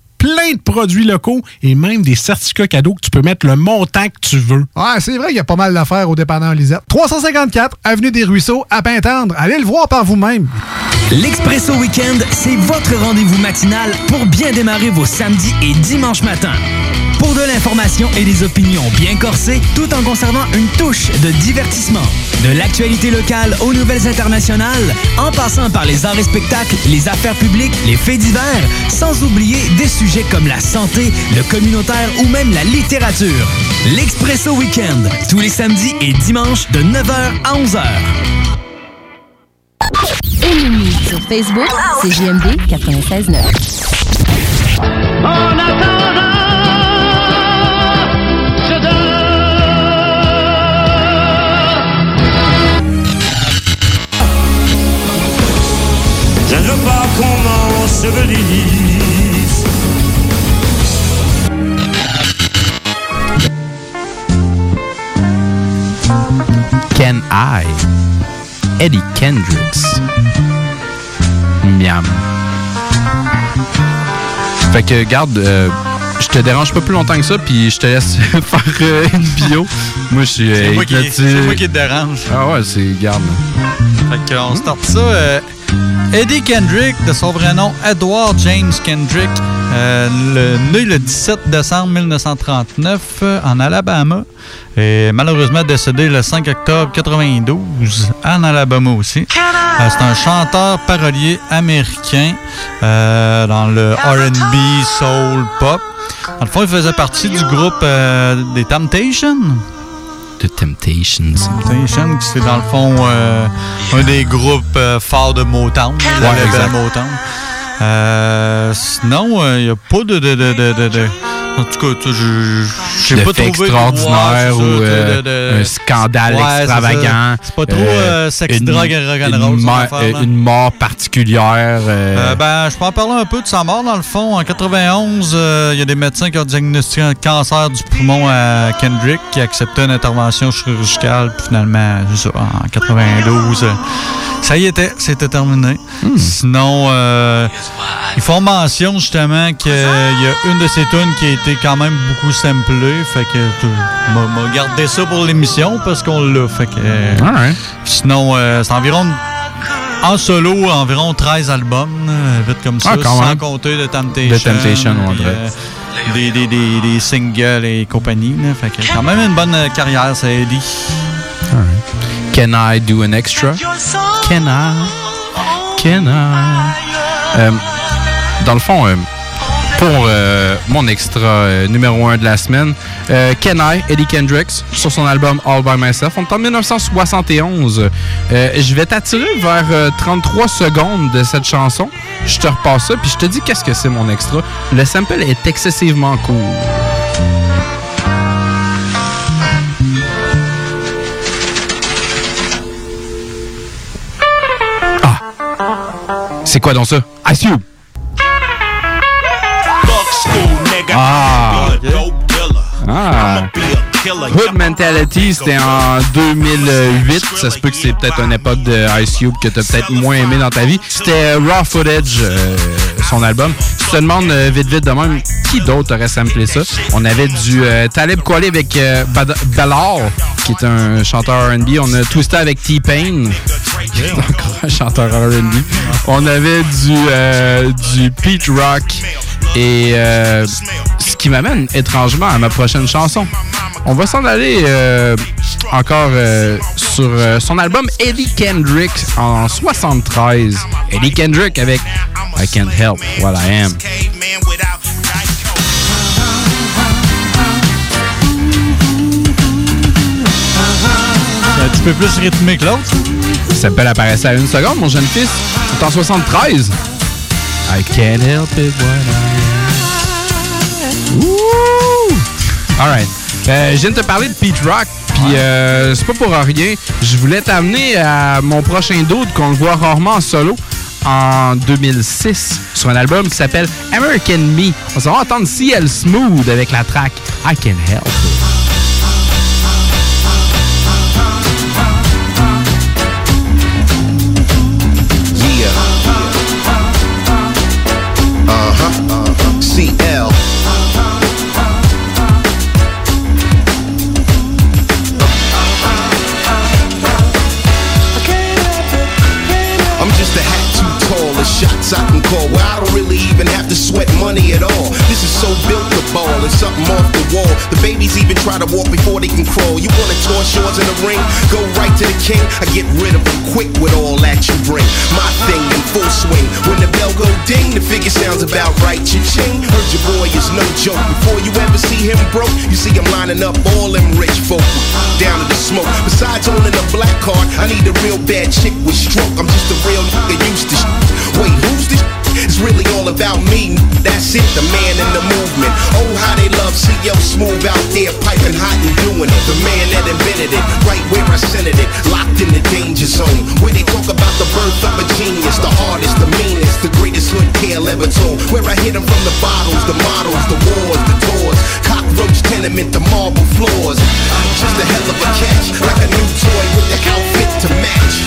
plein de produits locaux et même des certificats cadeaux que tu peux mettre le montant que tu veux. Ouais, c'est vrai qu'il y a pas mal d'affaires au dépanneur Lisette. 354 Avenue des Ruisseaux, à Pintendre. Allez le voir par vous-même. L'Expresso Weekend, c'est votre rendez-vous matinal pour bien démarrer vos samedis et dimanches matins. L'information et des opinions bien corsées, tout en conservant une touche de divertissement. De l'actualité locale aux nouvelles internationales, en passant par les arts et spectacles, les affaires publiques, les faits divers, sans oublier des sujets comme la santé, le communautaire ou même la littérature. L'Expresso Weekend, tous les samedis et dimanches de 9h à 11h. Ennemie sur Facebook, c'est JMD 96.9. En attendant, Can I? Eddie Kendricks. Miam. Fait que, garde, euh, je te dérange pas plus longtemps que ça, puis je te laisse faire euh, une bio. Moi, je suis C'est euh, moi, qui, hypnotisé. c'est moi qui te dérange. Ah ouais, c'est, garde. Fait qu'on start ça. euh, Eddie Kendrick, de son vrai nom Edward James Kendrick, euh, né le 17 décembre 1939 euh, en Alabama, et malheureusement décédé le 5 octobre 92 en Alabama aussi. Euh, c'est un chanteur parolier américain dans le R&B, soul, pop. Dans le fond, il faisait partie du groupe des Temptations. The Temptations. Temptations, c'est dans le fond euh, un des groupes euh, forts de Motown, le Ouais, exact. Motown. Euh, sinon, il n'y a pas de, de, de, de, de- de- En tout cas, je de pas faits trouvé Ouais, c'est ou euh, de- de- un scandale Ouais, extravagant. C'est pas trop euh, sex, une- drogue et rock'n'roll, une, euh, une mort particulière. euh, Euh, ben, je peux en parler un peu de sa mort. Dans le fond, en 91, euh, il y a des médecins qui ont diagnostiqué un cancer du poumon à Kendrick, qui acceptait une intervention chirurgicale. Puis finalement, en 92, euh, ça y était, c'était terminé. Sinon, euh, ils font mention justement qu'il y a une de ces tunes qui a été quand même beaucoup samplée. Fait que tu m'a gardé ça pour l'émission parce qu'on l'a. Fait que. euh, Alright. Sinon, euh, c'est environ en solo, environ 13 albums, euh, vite comme ça, Ah, sans même. compter de Temptation. The Temptation, on euh, des, des, des, des singles et compagnie. là. Fait que quand même une bonne carrière, ça Eddie. Can I do an extra? Can I? Can I? Euh, dans le fond, euh, pour euh, mon extra euh, numéro 1 de la semaine, euh, Can I, Eddie Kendricks, sur son album All By Myself. On est en 1971. Euh, je vais t'attirer vers euh, 33 secondes de cette chanson. Je te repasse ça, puis je te dis qu'est-ce que c'est mon extra. Le sample est excessivement court. C'est quoi donc ça? Ice Ah. Ah. Hood Mentality, c'était en 2008. Ça se peut que c'est peut-être une époque de Ice Cube que t'as peut-être moins aimé dans ta vie. C'était Raw Footage, euh, son album. Si tu te demandes euh, vite vite de même, qui d'autre aurait samplé ça? On avait du euh, Talib Kweli avec euh, Ballard, qui est un chanteur R&B. On a Twisted avec T-Pain, chanteur R&B. On avait du, euh, du Pete Rock et euh, ce qui m'amène étrangement à ma prochaine chanson. On va s'en aller euh, encore euh, sur son album Eddie Kendrick en 73. Eddie Kendrick avec I Can't Help What I Am. C'est un petit peu plus rythmé que l'autre. Ça peut apparaître à une seconde, mon jeune fils. C'est en 73. I can't help it what I am. Alright. Euh, je viens de te parler de Pete Rock, puis euh, c'est pas pour rien. Je voulais t'amener à mon prochain dude qu'on le voit rarement en solo. en 2006 sur un album qui s'appelle American Me. On s'en va entendre CL Smooth avec la track I Can Help. Quick with all that you bring. My thing in full swing. When the bell go ding, the figure sounds about right. Cha-ching. Heard your boy is no joke. Before you ever see him broke, you see him lining up all them rich folk down to the smoke. Besides owning a black card, I need a real bad chick with stroke. I'm just a real nigga used to. sh- Wait, who's this? It's really all about me. That's it, the man in the movement. Oh, how they love CL Smooth out there piping hot and doing it. The man that invented it, right where I centered it, locked in the danger zone. Where they talk about the birth of a genius, the hardest, the meanest, the greatest hood tale ever told. Where I hit 'em from the bottles, the models, the wars, the doors, cockroach tenement, the marble floors. Just a hell of a catch, like a new toy with the outfit to match.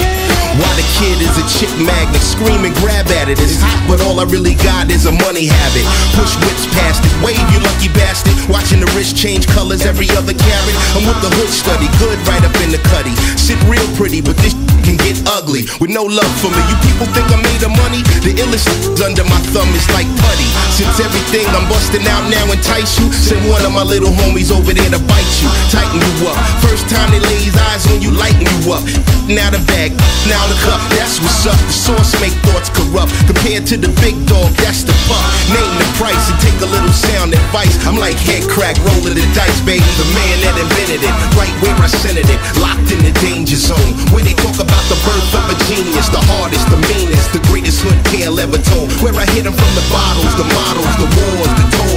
Why the kid is a chick magnet, scream and grab at it. It's hot, but all I really got is a money habit. Push whips past it, wave you lucky bastard. Watching the wrist change colors every other carrot. I'm with the hood study, good right up in the cutty. Sit real pretty, but this can get ugly with no love for me. You people think I made the money? The illest under my thumb is like putty. Since everything I'm busting out now entice you, send one of my little homies over there to bite you, tighten you up. First time they lay his eyes on you, lighten you up. Now the bag, now the cup, that's what's up. The sauce make thoughts corrupt. Compared to the big dog, that's the fuck. Name the price and take a little sound advice. I'm like head crack, rolling the dice, baby. The man that invented it, right where I centered it, locked in the danger zone. Where they talk about the birth of a genius, the hardest, the meanest, the greatest hood tale ever told. Where I hit 'em from the bottles, the models, the wars, the tours,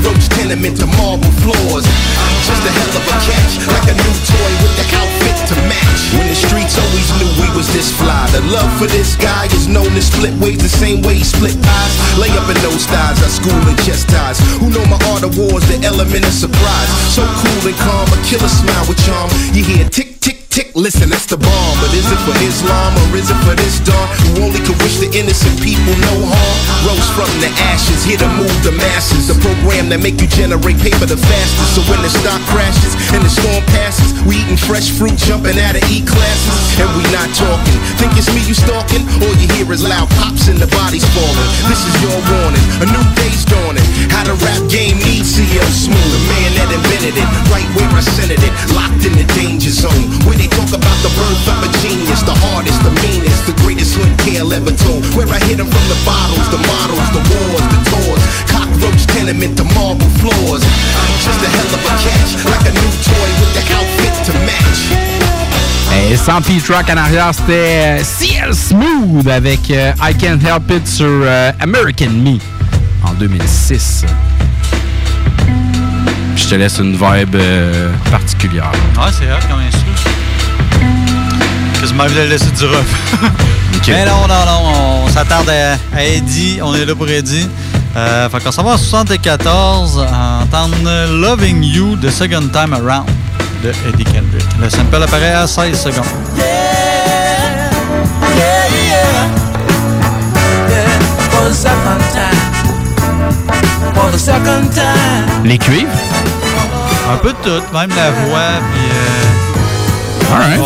cockroach tenement to marble floors. I'm Just a hell of a catch, like a new toy with the outfit to match. When the streets always knew we was this fly, the love for this guy is known to split ways the same way he split pies. Lay up in those styles, I school and chest ties. Who know my art of war is the element of surprise. So cool and calm, a killer smile with charm. You hear tick tick tick, listen, that's the bomb. But is it for Islam or is it for this dawn? Who only could wish the innocent people no harm? Rose from the ashes, here to move the masses. The program that make you generate paper the fastest. So when the stock crashes and the storm passes, we eating fresh fruit, jumping out of E classes, and we not talking. Think it's me you stalking? All you hear is loud pops and the bodies falling. This is your warning, a new day's dawning. How the rap game needs CL Smooth, the man that invented it, right where I centered it, locked in the danger zone. Where they talk about the birth of a genius, the hardest, the meanest, the greatest hood tale ever told. Where I hit 'em from the bottles, the models, the wars, the tours, cockroach tenement, the marble floors. Just a hell of a catch, like a new toy with the outfit to match. Et sans Pete Rock en arrière, c'était euh, CL Smooth avec euh, I Can't Help It sur euh, American Me en 2006. Je te laisse une vibe euh, particulière. Ouais, c'est hot comme instru. Quasiment envie de le laisser du rough. Mais non, non, non, on s'attarde à, à Eddie, on est là pour Eddie. Euh, fait qu'on s'en va en 74 à entendre Loving You the Second Time Around de Eddie Kendrick. Le sample apparaît à 16 secondes. For the second time. For the second time. Les cuivres? Un peu de tout, même la voix, puis euh,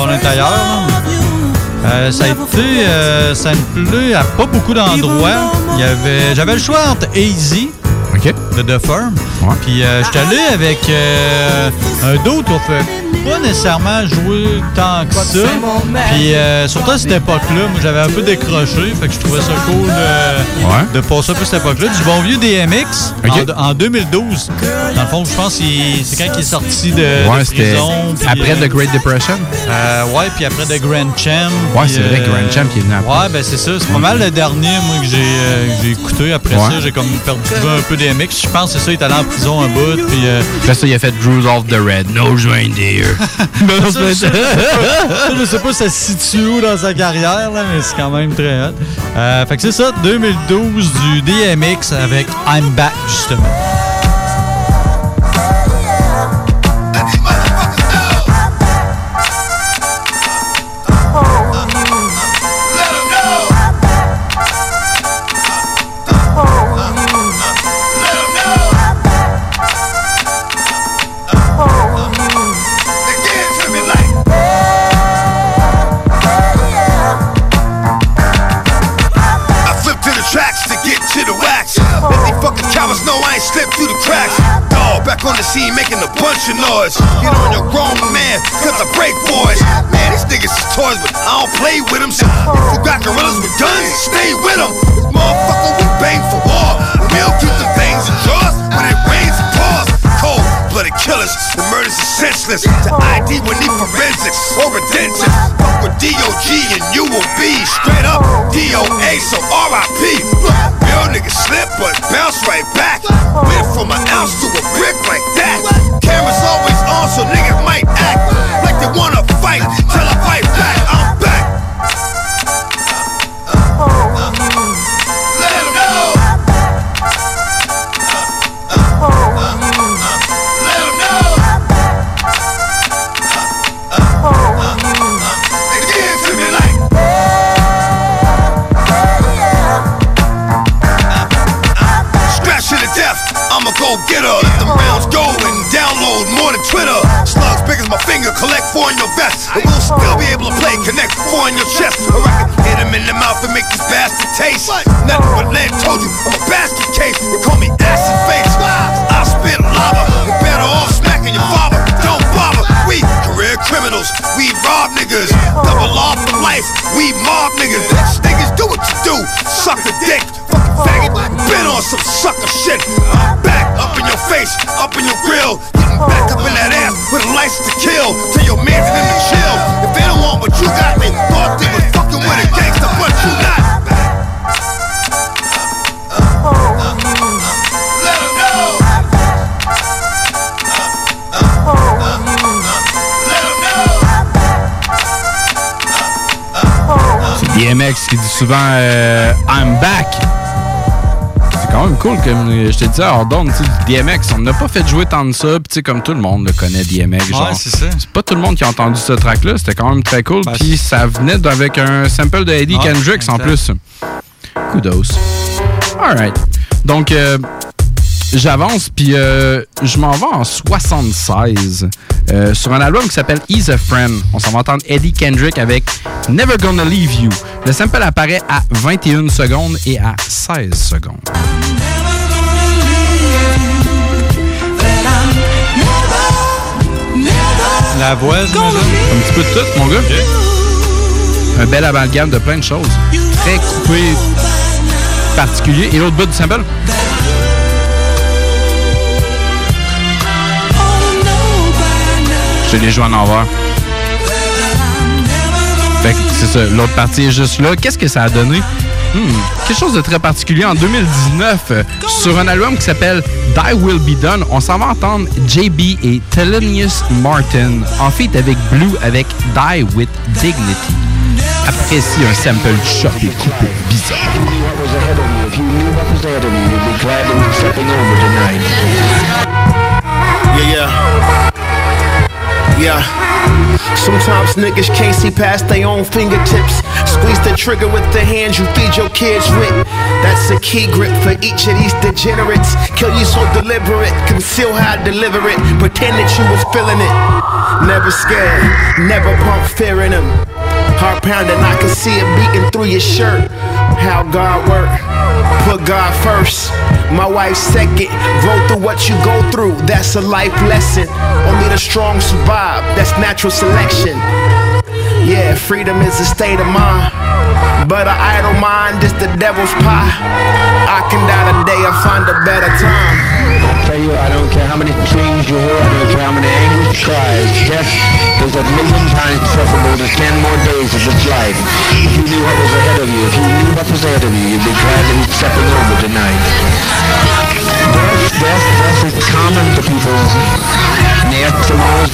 l'intérieur. là. Euh, ça a été euh, samplé à pas beaucoup d'endroits. Il y avait, j'avais le choix entre Easy de The Firm, puis euh, j'étais allé avec euh, un d'autre qu'on fait pas nécessairement jouer tant que ça. Puis euh, surtout à cette époque-là, moi j'avais un peu décroché, fait que je trouvais ça cool de, de passer un peu cette époque-là. Du bon vieux DMX en, en 2012. Dans le fond, je pense que c'est quand il est sorti de, Ouais, de prison. après euh, The Great Depression. euh, ouais, puis après The Grand Champ. Ouais, c'est vrai, euh, Grand Champ qui est venu après. Ouais, ben c'est ça. C'est pas mal le dernier, moi, que j'ai euh, écouté. Après Ouais. ça, j'ai comme perdu un peu des mix. Je pense que c'est ça, il est allé en prison un bout, puis... Euh, Après ça, il a fait Rudolph the Red, Nose Reindeer. Non, ça, je, sais pas, je sais pas ça se situe où dans sa carrière, là, mais c'est quand même très hot. Euh, fait que c'est ça, 2012 du DMX avec I'm Back, justement. Of noise. Get on your grown man, cause I break boys. Man, these niggas is toys, but I don't play with them. So if you got gorillas with guns, stay with them. Motherfucker, we bang for war. We'll keep the things in drawers when it rains and pours. Cold blooded killers, the murders are senseless. The ID, we need forensics or redemption. Fuck with DOG and you will be straight up DOA, so RIP. Real niggas slip, but bounce right back. Went from an ounce to a brick like souvent euh, I'm back. C'est quand même cool, comme je te disais, sais, DMX, on n'a pas fait jouer tant de ça, puis tu sais, comme tout le monde le connaît, DMX. genre. c'est ça. C'est pas tout le monde qui a entendu ce track-là, c'était quand même très cool, puis ça venait avec un sample de Eddie Ouais, Kendricks en plus. Kudos. Alright. Donc, euh, j'avance, puis euh, je m'en vais en 76 euh, sur un album qui s'appelle He's a Friend. On s'en va entendre Eddie Kendrick avec Never Gonna Leave You. Le sample apparaît à 21 secondes et à 16 secondes. La voix. Un petit peu de tout, mon gars. Un bel amalgame de plein de choses. Très coupé, particulier. Et l'autre bout du sample? Je l'ai joué en envers. Fait c'est ça. L'autre partie est juste là. Qu'est-ce que ça a donné? Hmm, quelque chose de très particulier. En 2019, euh, sur un album qui s'appelle Die Will Be Done, on s'en va entendre JB et Thelonious Martin en feat avec Blue avec Die With Dignity. Apprécie un sample choppé, coupé, bizarre. Yeah, yeah. Yeah. Sometimes niggas can't see past their own fingertips. Squeeze the trigger with the hands you feed your kids with. That's a key grip for each of these degenerates. Kill you so deliberate, conceal how I deliver it. Pretend that you was feeling it. Never scared, never pump fear in them. Heart pounding, I can see it beating through your shirt. How God work, put God first. My wife second, grow through what you go through. That's a life lesson. Only the strong survive. That's natural selection. Yeah, freedom is a state of mind. But an idle mind is the devil's pie. I can die today or find a better time. I tell you, I don't care how many chains you hear, I don't care how many angry cries. Death is a million times preferable to ten more days of this life. If you knew what was ahead of you, if you knew what was ahead of you, you'd be glad to be stepping over tonight. Death, death, death is common to people. And the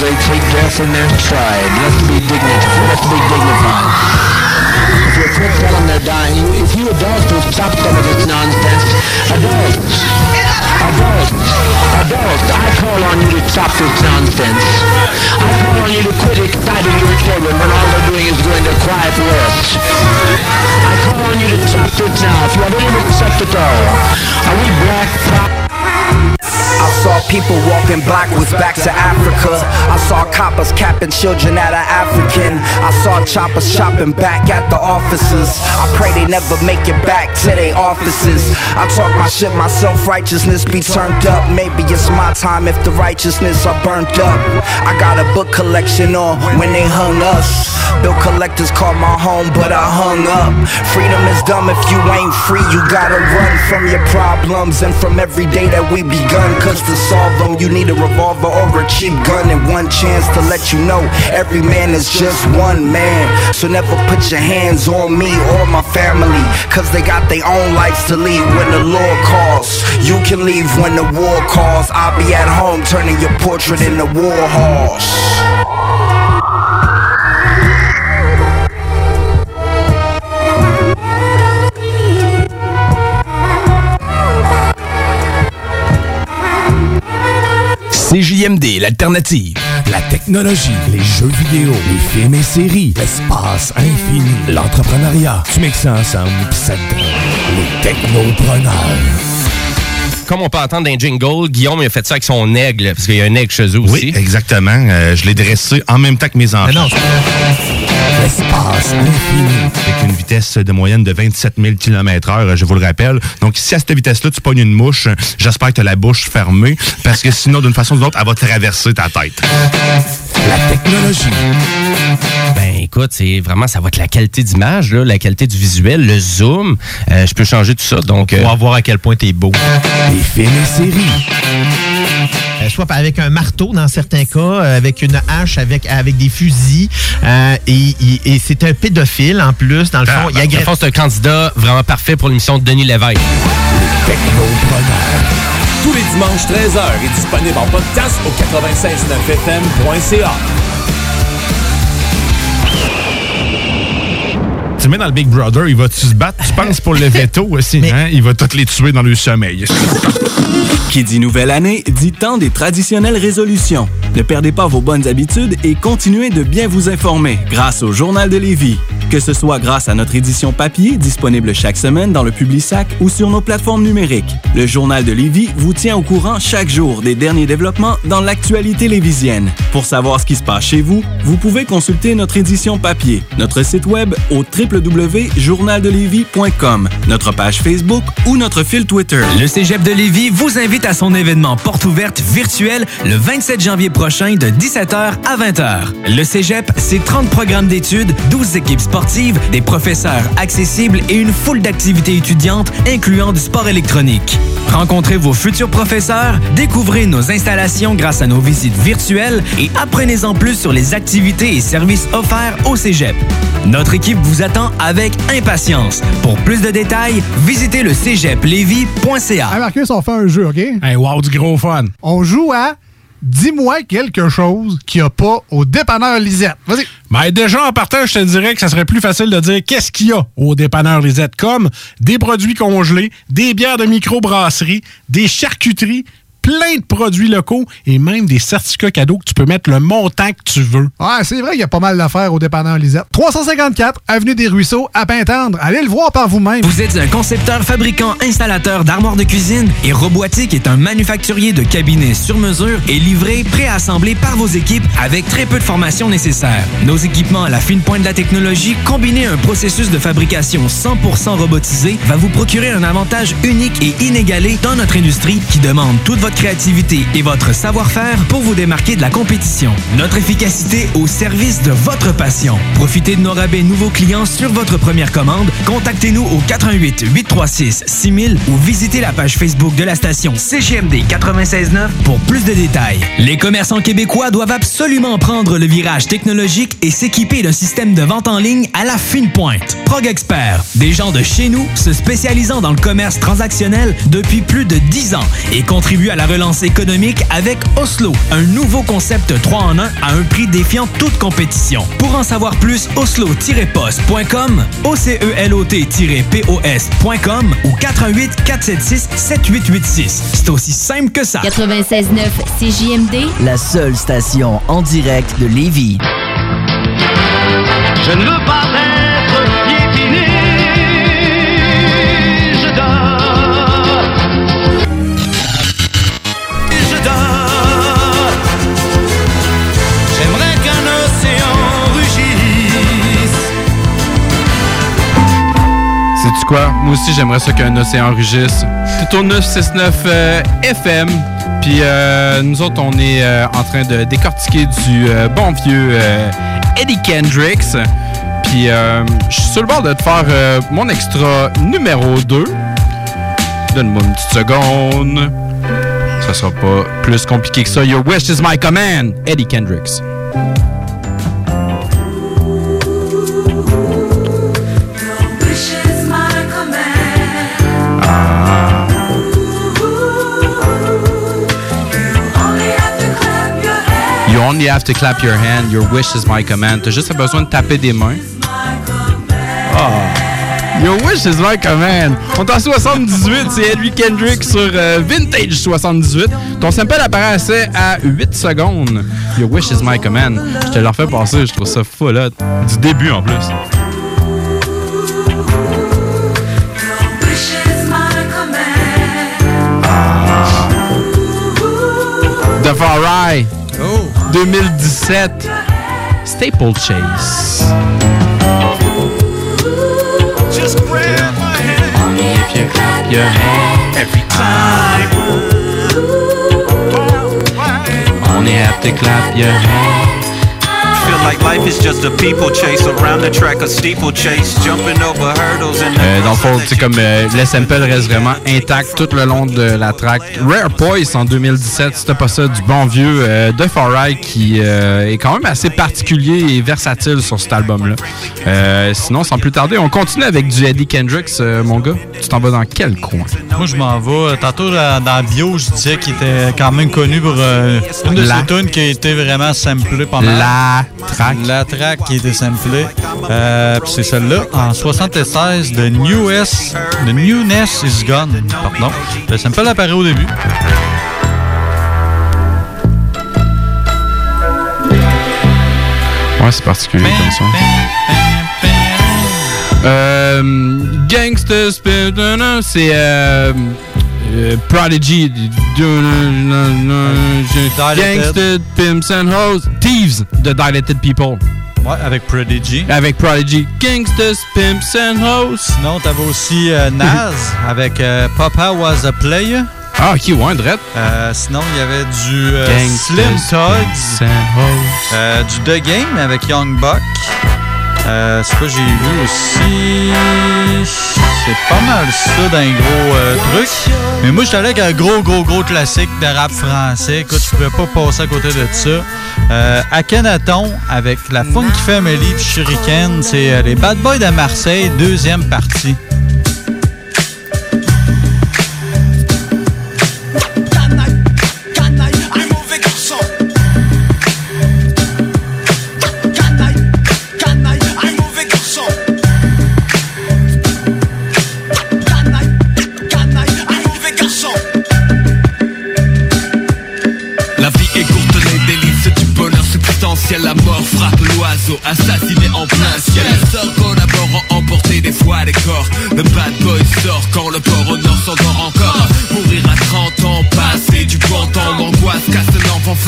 they take death in their stride. Let's be dignified. Let's be dignified. If you quit tell them they're dying, if you adults will stop some of this nonsense, adults, adults, adults, I call on you to stop this nonsense. I call on you to quit exciting your children when all they're doing is going to quiet rest. I call on you to stop this now. If you have any respect at all, are we black, black? I saw people walking backwards back to Africa. I saw coppers capping children at an African. I saw choppers chopping back at the offices. I pray they never make it back to their offices. I talk my shit, my self righteousness be turned up. Maybe it's my time if the righteousness are burnt up. I got a book collection on when they hung us. Bill collectors called my home, but I hung up. Freedom is dumb if you ain't free. You gotta run from your problems and from every day that we begun. Cause to solve them, you need a revolver or a cheap gun and one chance to let you know every man is just one man. So never put your hands on me or my family. Cause they got their own lives to lead when the law calls. You can leave when the war calls. I'll be at home turning your portrait into war horse. CJMD, l'alternative. La technologie, les jeux vidéo, les films et séries, l'espace infini, l'entrepreneuriat. Tu mixes ça ensemble, pis ça les technopreneurs. Comme on peut entendre dans jingle, Guillaume il a fait ça avec son aigle, parce qu'il y a un aigle chez eux aussi. Oui, exactement. Euh, je l'ai dressé en même temps que mes enfants. L'espace infini. Avec une vitesse de moyenne de 27 000 km/h, je vous le rappelle. Donc, si à cette vitesse-là, tu pognes une mouche, j'espère que tu as la bouche fermée, parce que sinon, d'une façon ou d'une autre, elle va traverser ta tête. La technologie. Ben écoute, c'est vraiment, ça va être la qualité d'image, la qualité du visuel, le zoom. Euh, je peux changer tout ça, donc... On va voir à quel point t'es beau. Les films et séries. Euh, soit avec un marteau dans certains cas, euh, avec une hache, avec, avec des fusils. Euh, et et- et c'est un pédophile en plus, dans le fond. il Dans le agresse- fond, c'est un candidat vraiment parfait pour l'émission de Denis Lévesque. Tous les dimanches 13h est disponible en podcast au 969fm.ca. Tu mets dans le Big Brother, il va-tu se battre? Tu penses pour le veto aussi, hein? Il va tous les tuer dans le sommeil. Qui dit nouvelle année, dit temps des traditionnelles résolutions. Ne perdez pas vos bonnes habitudes et continuez de bien vous informer grâce au Journal de Lévis. Que ce soit grâce à notre édition papier, disponible chaque semaine dans le Publisac ou sur nos plateformes numériques. Le Journal de Lévis vous tient au courant chaque jour des derniers développements dans l'actualité lévisienne. Pour savoir ce qui se passe chez vous, vous pouvez consulter notre édition papier, notre site web au www.journaldelévis.com, notre page Facebook ou notre fil Twitter. Le Cégep de Lévis vous invite à son événement porte ouverte virtuelle le 27 janvier prochain de 17h à 20h. Le Cégep, c'est 30 programmes d'études, 12 équipes sportives, des professeurs accessibles et une foule d'activités étudiantes incluant du sport électronique. Rencontrez vos futurs professeurs, découvrez nos installations grâce à nos visites virtuelles et apprenez-en plus sur les activités et services offerts au Cégep. Notre équipe vous attend avec impatience. Pour plus de détails, visitez le cégeplevy.ca. Hey Marcus, on fait un jeu, OK? Hey, wow, du gros fun. On joue à Dis-moi quelque chose qu'il n'y a pas au dépanneur Lisette. Vas-y. Ben déjà, en partant, je te dirais que ça serait plus facile de dire qu'est-ce qu'il y a au dépanneur Lisette, comme des produits congelés, des bières de microbrasserie, des charcuteries, plein de produits locaux et même des certificats cadeaux que tu peux mettre le montant que tu veux. Ouais, c'est vrai qu'il y a pas mal d'affaires au dépanneur Lisette. 354 Avenue des Ruisseaux, à Pintendre. Allez le voir par vous-même. Vous êtes un concepteur, fabricant, installateur d'armoires de cuisine et Robotique est un manufacturier de cabinets sur mesure et livré, préassemblé par vos équipes avec très peu de formation nécessaire. Nos équipements à la fine pointe de la technologie, combinés à un processus de fabrication 100% robotisé, va vous procurer un avantage unique et inégalé dans notre industrie qui demande toute votre créativité et votre savoir-faire pour vous démarquer de la compétition. Notre efficacité au service de votre passion. Profitez de nos rabais nouveaux clients sur votre première commande. Contactez-nous au 88 836 6000 ou visitez la page Facebook de la station CGMD 969 pour plus de détails. Les commerçants québécois doivent absolument prendre le virage technologique et s'équiper d'un système de vente en ligne à la fine pointe. Prog Expert, des gens de chez nous se spécialisant dans le commerce transactionnel depuis plus de 10 ans et contribuent à la la relance économique avec Oslo, un nouveau concept 3 en 1 à un prix défiant toute compétition. Pour en savoir plus, oslo-post.com, ocelot-pos.com ou 88 476 7886. C'est aussi simple que ça. 96.9 CJMD, La seule station en direct de Lévis. Je ne veux pas être Sais-tu quoi? Moi aussi, j'aimerais ça qu'un océan rugisse. C'est au 969 euh, FM. Puis euh, nous autres, on est euh, en train de décortiquer du euh, bon vieux Eddie Kendricks. Puis je suis sur le bord de te faire mon extra numéro 2. Donne-moi une petite seconde. Ça sera pas plus compliqué que ça. Your wish is my command? Eddie Kendricks. Only have to clap your hand. Your wish is my command. T'as juste besoin de taper des mains. Ah. Your wish is my command. On est en 78, c'est Eddie Kendrick sur euh, Vintage 78. Ton sample apparaît assez à 8 secondes. Your wish is my command. Je te le refais passer, je trouve ça fou là. Du début en plus. The Far Right. 2017. Staple Chase. Just grab my hand. If you clap your hand every time. Only have to clap your hand. Euh, dans le fond, c'est comme euh, le sample reste vraiment intact tout le long de la track. Rare Poise en 2017, c'était pas ça, du bon vieux euh, de Far Right qui euh, est quand même assez particulier et versatile sur cet album-là. Euh, sinon, sans plus tarder, on continue avec du Eddie Kendricks, euh, mon gars. Tu t'en vas dans quel coin? Moi, je m'en vais. Tantôt, dans dans la bio, je disais qu'il était quand même connu pour euh, une de La- ses tunes qui a été vraiment samplée pas mal. La track. La track qui a été samplée. Euh, puis c'est celle-là, en 76, de Newness, The Newness is Gone. Pardon. Le sample apparaît au début. Ouais, c'est particulier comme ça. Euh, Gangsta c'est euh, euh, Prodigy. Gangsta Pimps and Hoes. Thieves de Dilated People. Ouais, avec Prodigy. Avec Prodigy. Gangsta Pimps and Hoes. Sinon, t'avais aussi euh, Nas avec euh, Papa Was a Player. Ah, ok, ouais, drette. Euh, sinon, il y avait du euh, Slim. Euh, du The Game avec Young Buck. Euh, c'est quoi j'ai vu aussi? C'est pas mal ça d'un gros euh, truc. Mais moi, j'étais avec un gros, gros, gros classique de rap français. Écoute, je pouvais pas passer à côté de ça. Euh, Akhenaton avec la Funky Family de Shuriken. C'est euh, les Bad Boys de Marseille, deuxième partie.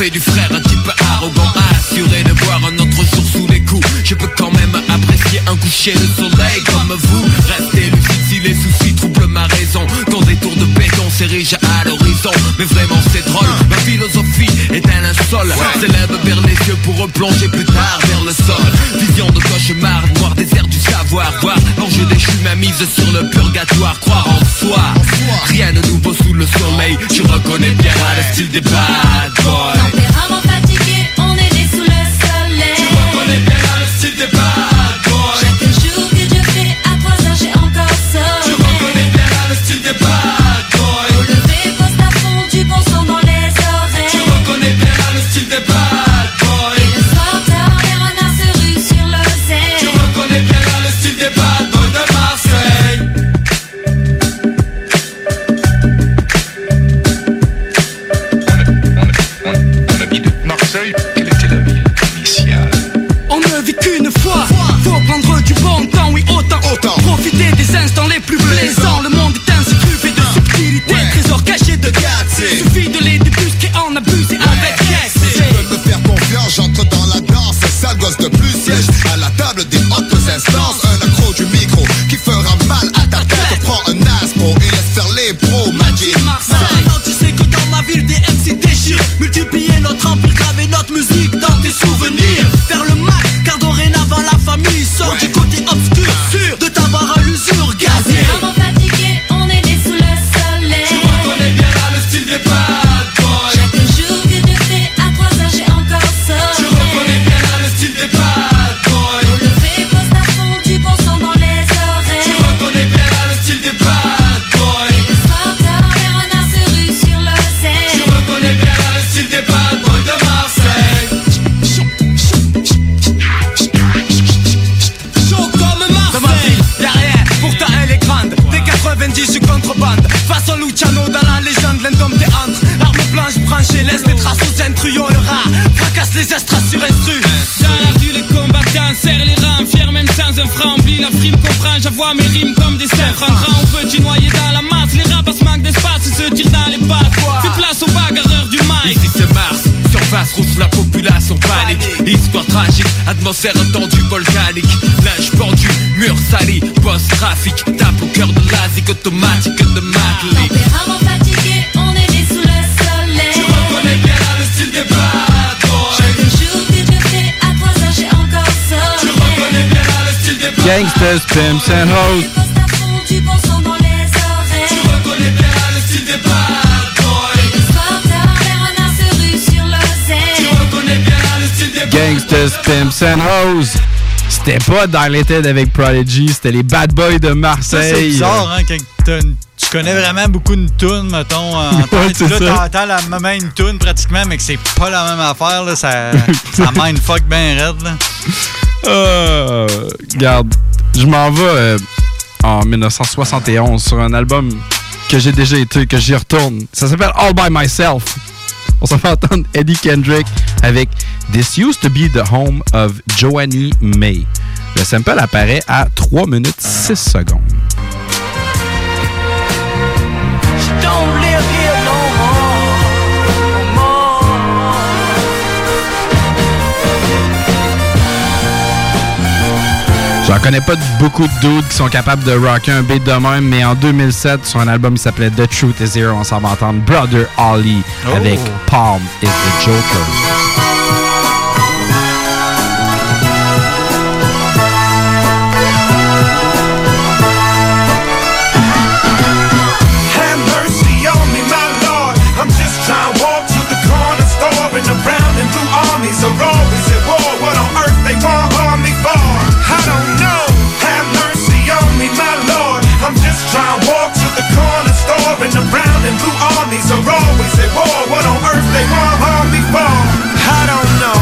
Fait du frère un type arrogant Assuré de voir un autre jour sous les coups. Je peux quand même apprécier un coucher de soleil comme vous. Restez lucide si les soucis troublent ma raison. Ton détour de béton s'érige à l'horizon. Mais vraiment c'est drôle, ma philosophie est un linceul S'élève vers les yeux pour replonger plus tard vers le sol. Vision de cauchemar, noir désert du savoir. Voir l'enjeu déchu ma mise sur le purgatoire. Croire en soi, rien de nouveau sous le soleil Je reconnais bien le style des bad atmosphère tendue, volcanique Linge pendu, mur sali, post-trafic Tape au cœur de l'Asie, automatique de Madly Tempérament fatigué, on est né sous le soleil. Tu reconnais bien là le style des bad boys Chaque jour que je fais à 3 heures, j'ai encore sommeil. Tu reconnais bien là le style des bad Gangsters, pimps and hoes. Gangsters, Pimps and Hoes. C'était pas Dilated avec Prodigy, c'était les Bad Boys de Marseille. c'est bizarre, hein, quand tu connais vraiment beaucoup une toune, mettons, en Ouais, c'est Là, t'entends la même toune pratiquement, mais que c'est pas la même affaire, là, ça, ça mindfuck bien raide, là. Euh, regarde, je m'en vais euh, en 1971 sur un album que j'ai déjà été, que j'y retourne. Ça s'appelle All By Myself. On s'en fait entendre Eddie Kendrick avec This Used to Be the Home of Joanie May. Le sample apparaît à 3 minutes 6 secondes. J'en connais pas beaucoup de dudes qui sont capables de rocker un beat de même, mais en 2007, sur un album qui s'appelait The Truth Is Here, on s'en va entendre Brother Ollie Oh. avec Palm is the Joker. I'm just to the corner store and the brown and blue armies are always at war. What on earth they want me for? I don't know.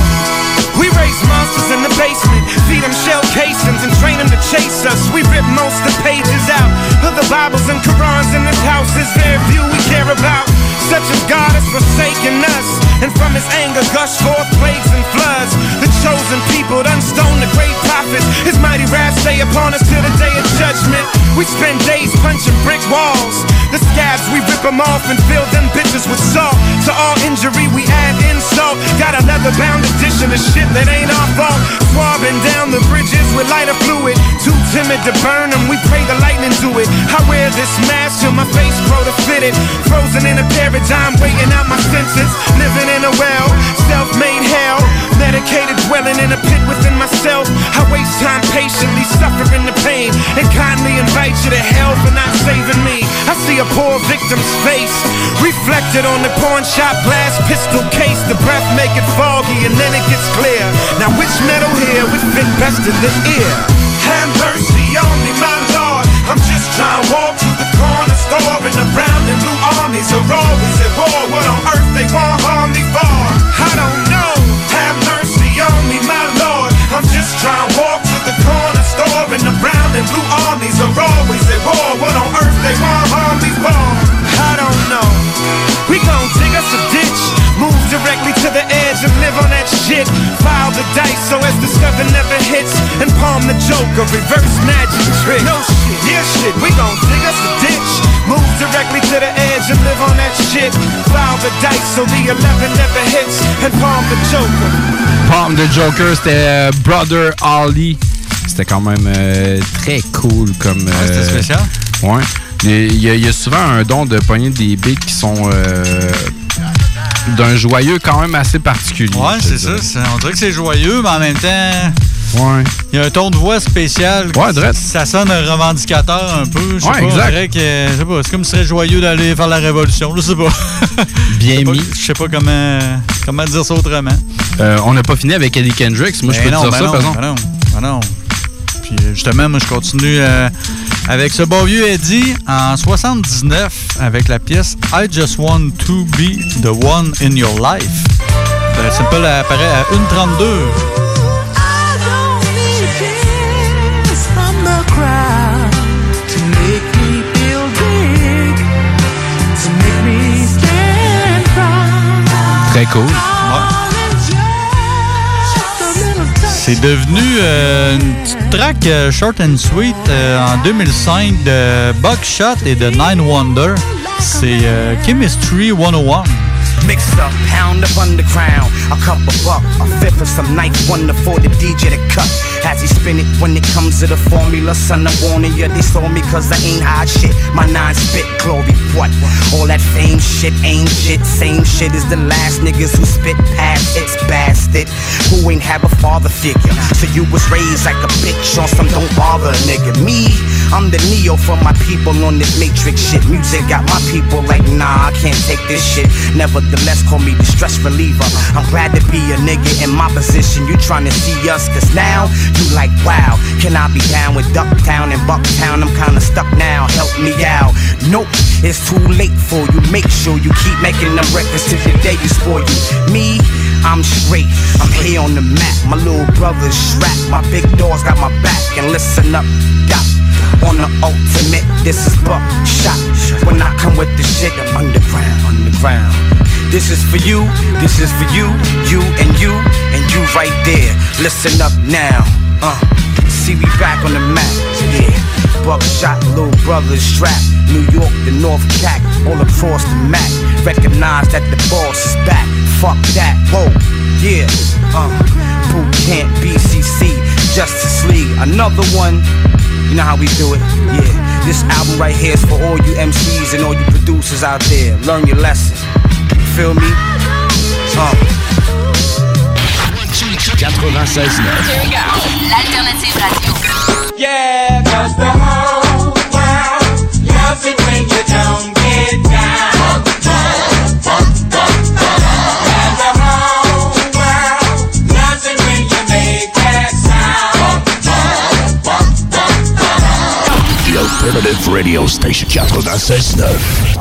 We raise monsters in the basement, feed them shell casings and train them to chase us. We rip most of the pages out of the Bibles and Qurans in this house. Is very few we care about. Such as God has forsaken us, and from his anger gush forth plagues and floods. The chosen people done stone the great prophets. His mighty wrath stay upon us till the day of judgment. We spend days punching brick walls. The scabs, we rip them off and fill them bitches with salt. To all injury, we add insult. Got a leather bound edition of shit that ain't our fault. Swabbing down the bridges with lighter fluid. Too timid to burn them, we pray the lightning do it. I wear this mask till my face grow to fit it. Frozen in a paradigm, waiting out my senses. Living in a well, self made hell. Medicated, dwelling in a pit within myself. I waste time patiently suffering the pain and kindly invite you to hell for not saving me. I see a poor victim's face reflected on the pawn shop glass pistol case. The breath make it foggy and then it gets clear. Now which metal here would fit best in the ear? Have mercy on me, my Lord. I'm just trying to walk to the corner store and the brown and blue armies are always at war. What on earth they want harm me for? I don't know. Have mercy on me, my Lord. I'm just trying to walk to the corner store and the brown and blue armies are always at war. What on earth they want harm me for? I don't know. We gon' dig us a directly to the edge and live on that shit. File the dice so as the seven never hits, and palm the joker, reverse magic trick. No shit, yeah shit. We gon' dig us a ditch, move directly to the edge and live on that shit. File the dice so the eleven never hits, and palm the joker. Palm the Joker, c'était euh, Brother Ollie. C'était quand même euh, très cool comme. Ah, c'était euh, spécial? Ouais. Il y, a, il y a souvent un don de pogner des beats qui sont euh, d'un joyeux quand même assez particulier. Ouais, te c'est ça. On dirait que c'est joyeux, mais en même temps. Ouais. Il y a un ton de voix spécial. Ouais, drette. Ça sonne revendicateur un peu. Je sais Ouais, pas, exact. que. je sais pas, c'est comme si serait joyeux d'aller faire la révolution. Je sais pas. Bien mis. Je sais pas comment, comment dire ça autrement. Euh, on n'a pas fini avec Eddie Kendricks. Moi, je Ben peux te non, dire ben ça, non, par exemple. ben non, ben non. Puis euh, justement, moi, je continue euh, avec ce bon vieux Eddie en 79 avec la pièce I Just Want to Be the One in Your Life. Le simple apparaît à 1,32. from the C'est devenu euh, une petite track euh, short and sweet euh, en 2005 de Buckshot et de Nine Wonder. C'est Chemistry 101. Mix up, pound of underground, a cup of buck, a fifth of some nice wonder for the DJ to cut. As he spin it when it comes to the formula, son, I'm warning you, they saw me cause I ain't hot shit. My nine spit glory, what? All that fame shit ain't shit, same shit as the last niggas who spit past it's bastard. Who ain't have a father figure, so you was raised like a bitch on some don't bother nigga. Me, I'm the Neo for my people on this matrix shit. Music got my people like, nah, I can't take this shit. Nevertheless, call me the stress reliever. I'm glad to be a nigga in my position. You trying to see us, cause now you like, wow, can I be down with Ducktown and Bucktown? I'm kinda stuck now, help me out. Nope, it's too late for you. Make sure you keep making them records till the day you spoil you. Me, I'm straight, I'm here on the map. My little brother's strapped, my big dogs got my back. And listen up, doc. On the ultimate, this is buckshot. When I come with the shit, I'm underground, underground. This is for you, this is for you, you and you, you right there. Listen up now, uh. See we back on the map, yeah. Buckshot, little brother strap. New York, the North Cac, all across the map. Recognize that the boss is back. Fuck that, whoa, yeah, uh. Boot Camp, BCC, Justice League, another one. You know how we do it, yeah. This album right here is for all you MCs and all you producers out there. Learn your lesson. Feel me? Uh. 96.9. L'alternative radio. Yeah, cause the whole world loves it when you don't get down. And the whole world loves it when you make that sound. The Alternative Radio Station 96.9.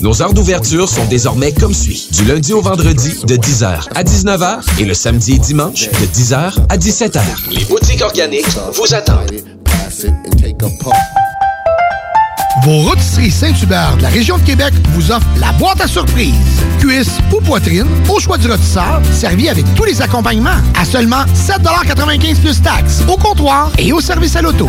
Nos heures d'ouverture sont désormais comme suit. Du lundi au vendredi de 10h à 19h et le samedi et dimanche de 10h à 17h. Les boutiques organiques vous attendent. Vos rôtisseries Saint-Hubert de la région de Québec vous offrent la boîte à surprise. Cuisse ou poitrine, au choix du rôtisseur, servi avec tous les accompagnements à seulement 7,95 plus taxes, au comptoir et au service à l'auto.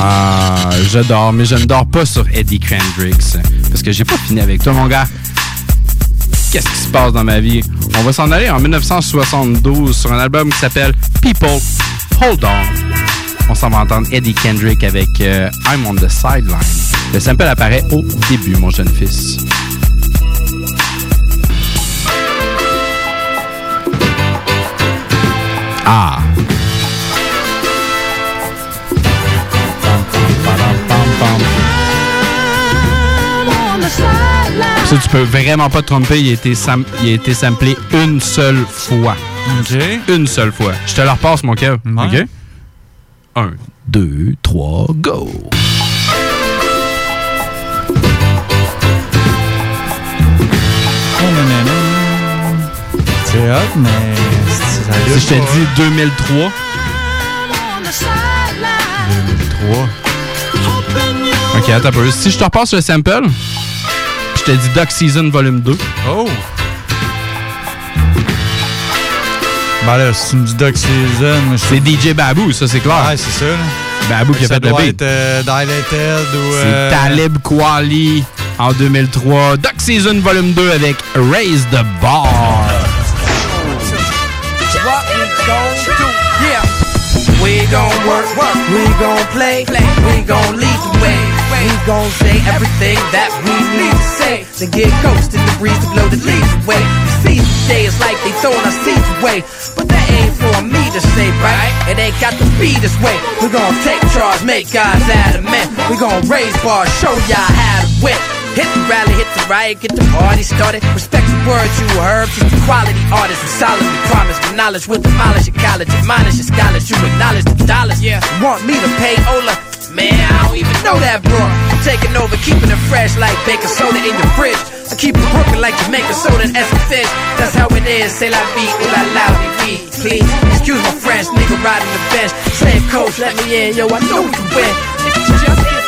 Ah, je dors, mais je ne dors pas sur Eddie Kendricks. Parce que j'ai pas fini avec toi, mon gars. Qu'est-ce qui se passe dans ma vie? On va s'en aller en 1972 sur un album qui s'appelle People Hold On. On s'en va entendre Eddie Kendrick avec euh, I'm on the Sideline. Le sample apparaît au début, mon jeune fils. Ah! Ça, tu peux vraiment pas te tromper. Il a été, il a été samplé une seule fois. Okay. Une seule fois. Je te le repasse, mon cœur. Ouais. OK? Un, deux, trois, go! Oh, c'est hot, mais... Si je te dis 2003... 2003... OK, attends un peu. Si je te repasse le sample te dis Duck Season Volume 2. Oh! Ben là, si tu me dis Duck Season, C'est DJ Babou, ça c'est clair. Ouais, c'est ça. Babou qui a fait le beat. être euh, Dilated ou. C'est euh, Talib Kweli en 2003. Duck Season Volume 2 avec Raise the Bar. What we gon' do? Yeah. We gon' work, we gon' play, we gon' lead the way. We gon' say everything that we need say. Then get in the breeze to blow the leaves away. See, today it's like they throwing our seeds away. But that ain't for me to say, right? It ain't got to be this way. We gon' take charge, make guys out of men. We gon' raise bars, show y'all how to win. Hit the rally, hit the riot, get the party started. Respect the words you heard, just the quality artists and solemnly promise. With knowledge will demolish your college, admonish your scholars. You acknowledge the dollars. Yeah, want me to pay Ola? Man, I don't even know that, bro. Taking over, keeping it fresh like baking soda in your fridge. I keep it working like Jamaican soda and some fish. That's how it is. Say la vie, ooh la la, we. Please, excuse my French, nigga riding the bench. Same coach, let me in, yo, I know we can win. You just give me a.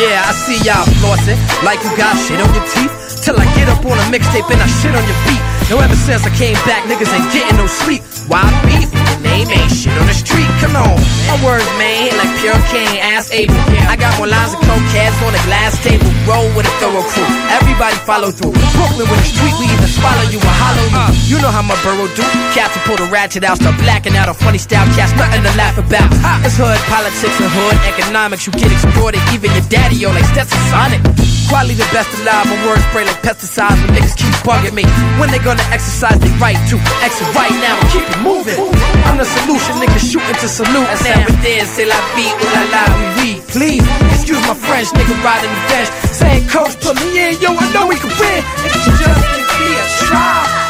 Yeah, I see y'all flossing like you got shit on your teeth. Till I get up on a mixtape and I shit on your beat. No, ever since I came back, niggas ain't getting no sleep. Why beef? Name ain't shit on the street. Come on, my words, man, hit like pure cane, ass able. I got more lines of coke cats on the glass table. Roll with a thorough crew. Everybody follow through. Brooklyn with the street, we even swallow you and hollow you. Uh. You know how my borough do. Cats will pull the ratchet out, start blacking out a funny style. Cats nothing to laugh about. It's hood politics and hood economics. You get exploited, even your daddy, yo, like Stetson Sonic. Quality the best alive, my words spray like pesticides. When niggas keep bugging me, when they gonna exercise they right to exit right now and keep it moving. I'm the solution, niggas shooting to salute. That's how it is, c'est la vie, ooh la la, oui oui. Please, excuse my French, nigga riding the bench. Saying coach, put me in, yo, I know we can win. If you just give me a try.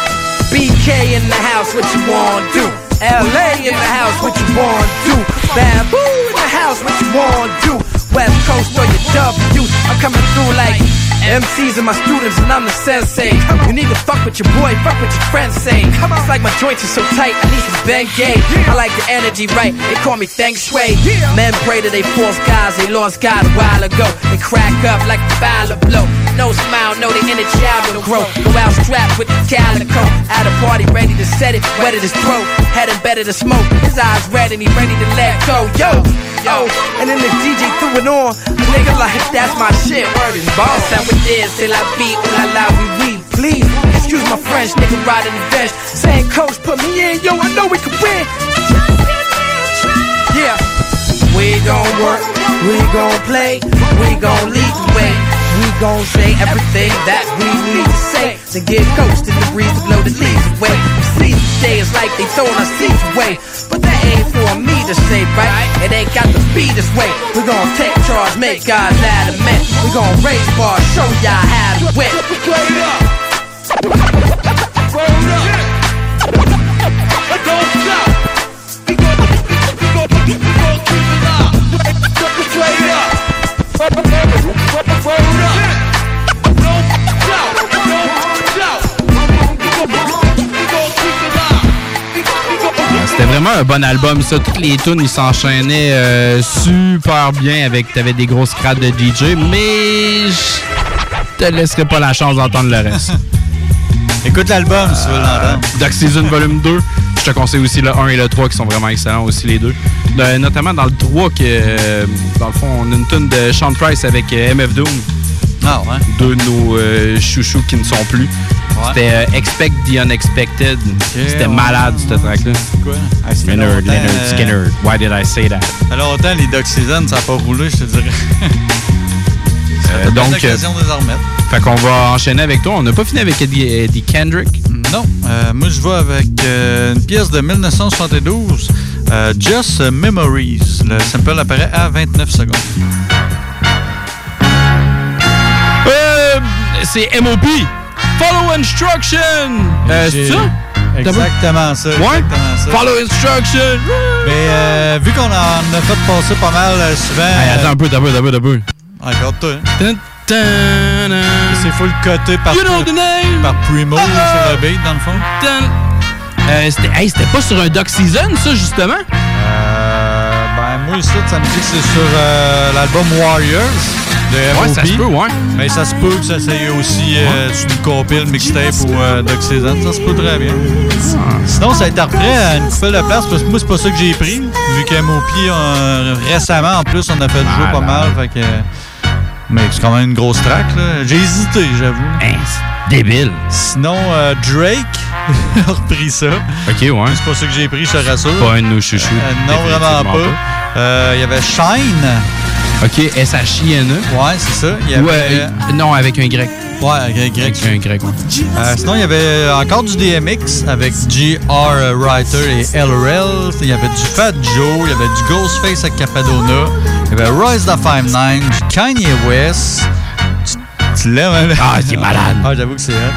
BK in the house, what you wanna do? LA in the house, what you wanna do? Bamboo in the house, what you wanna do? West Coast or your W, I'm coming through like MCs and my students, and I'm the sensei. You need to fuck with your boy, fuck with your friends say. It's like my joints are so tight, I need some Bengay. I like the energy right, they call me Feng Shui. Men pray to they false gods, they lost God a while ago. They crack up like the file blow. No smile, no, they inner child will grow. Go out strapped with the calico. At a party, ready to set it, wet at his throat. Head embedded to smoke. His eyes red and he ready to let go. Yo, yo. And then the DJ threw it on. Nigga like, that's my shit. Word is boss. That's how it is. Till I beat, ooh la la, oui, oui. Please, excuse my French, nigga riding the bench. Saying, coach, put me in. Yo, I know we can win. Yeah. We gon' work, we gon' play, we gon' lead the way. Gon' say everything that we need to say. To get ghost in the breeze to blow the leaves away. See, today it's like they throwing our seats away. But that ain't for me to say, right? It ain't got to be this way. We gon' take charge, make of men. We gon' raise bars, show y'all how to win. C'était vraiment un bon album, ça. Toutes les tunes, ils s'enchaînaient euh, super bien avec. T'avais des grosses crades de DJ, mais je te laisserai pas la chance d'entendre le reste. Écoute l'album si tu veux l'entendre. Duck Season Volume 2. Je te conseille aussi le 1 et le 3 qui sont vraiment excellents aussi, les deux. Euh, notamment dans le 3, que, euh, dans le fond, on a une tune de Sean Price avec euh, MF Doom. Ah ouais? Deux de nos euh, chouchous qui ne sont plus. C'était euh, Expect the Unexpected. C'était ouais. malade, ce track-là. Quoi? Ah, ça fait Leonard, longtemps, Leonard euh, Skinner. Why did I say that? Alors autant les Duck Season, ça n'a pas roulé, je te dirais. Euh, donc, l'occasion de les en remettre. Fait qu'on va enchaîner avec toi. On n'a pas fini avec Eddie, Eddie Kendrick. Non, moi je vais avec une pièce de 1972, euh, Just Memories. Le sample apparaît à 29 secondes. C'est MOP. Follow instruction. Euh, c'est ça? Exactement ça. Ouais? exactement ça. Follow instruction. Mais euh, vu qu'on en a fait passer pas mal euh, souvent. Hey, attends un peu, attends un peu, attends un peu. Regarde-toi. Tin, C'est full coté par, You know the name. par Primo là, sur le beat, dans le fond. Euh, c'était hey, pas sur un Doc Season, ça, justement? Euh, moi, ici, ça me dit que c'est sur euh, l'album Warriors de Ouais, ça se peut, ouais. Mais ça se peut que ça s'aille aussi euh, sur une compile, mixtape ou euh, Doc Season. Ça se peut très bien. Sinon, ça a été repris à une couple de place parce que moi, c'est pas ça que j'ai pris. Vu qu'M.O.P. euh, récemment, en plus, on a fait le jeu pas mal. Fait que, mais c'est quand même une grosse track. là. J'ai hésité, j'avoue. débile. Sinon, euh, Drake a repris ça. Ok, ouais. C'est pas ça que j'ai pris, je te rassure. Pas un de nos chouchous. Euh, non, vraiment Définitivement pas. Euh, Il y avait Shine. Ok, S-H-I-N-E. Ouais, c'est ça. Il y avait, Ouais, euh, non, avec un grec. Ouais, avec un grec. Avec un grec, ouais. Euh, sinon, il y avait encore du DMX avec G.R. Writer et LRL. Il y avait du Fat Joe, il y avait du Ghostface avec Capadona, il y avait Royce da 5'9, du Kanye West. Tu, l'aimes, hein? Ah, c'est malade. Ah, j'avoue que c'est vrai.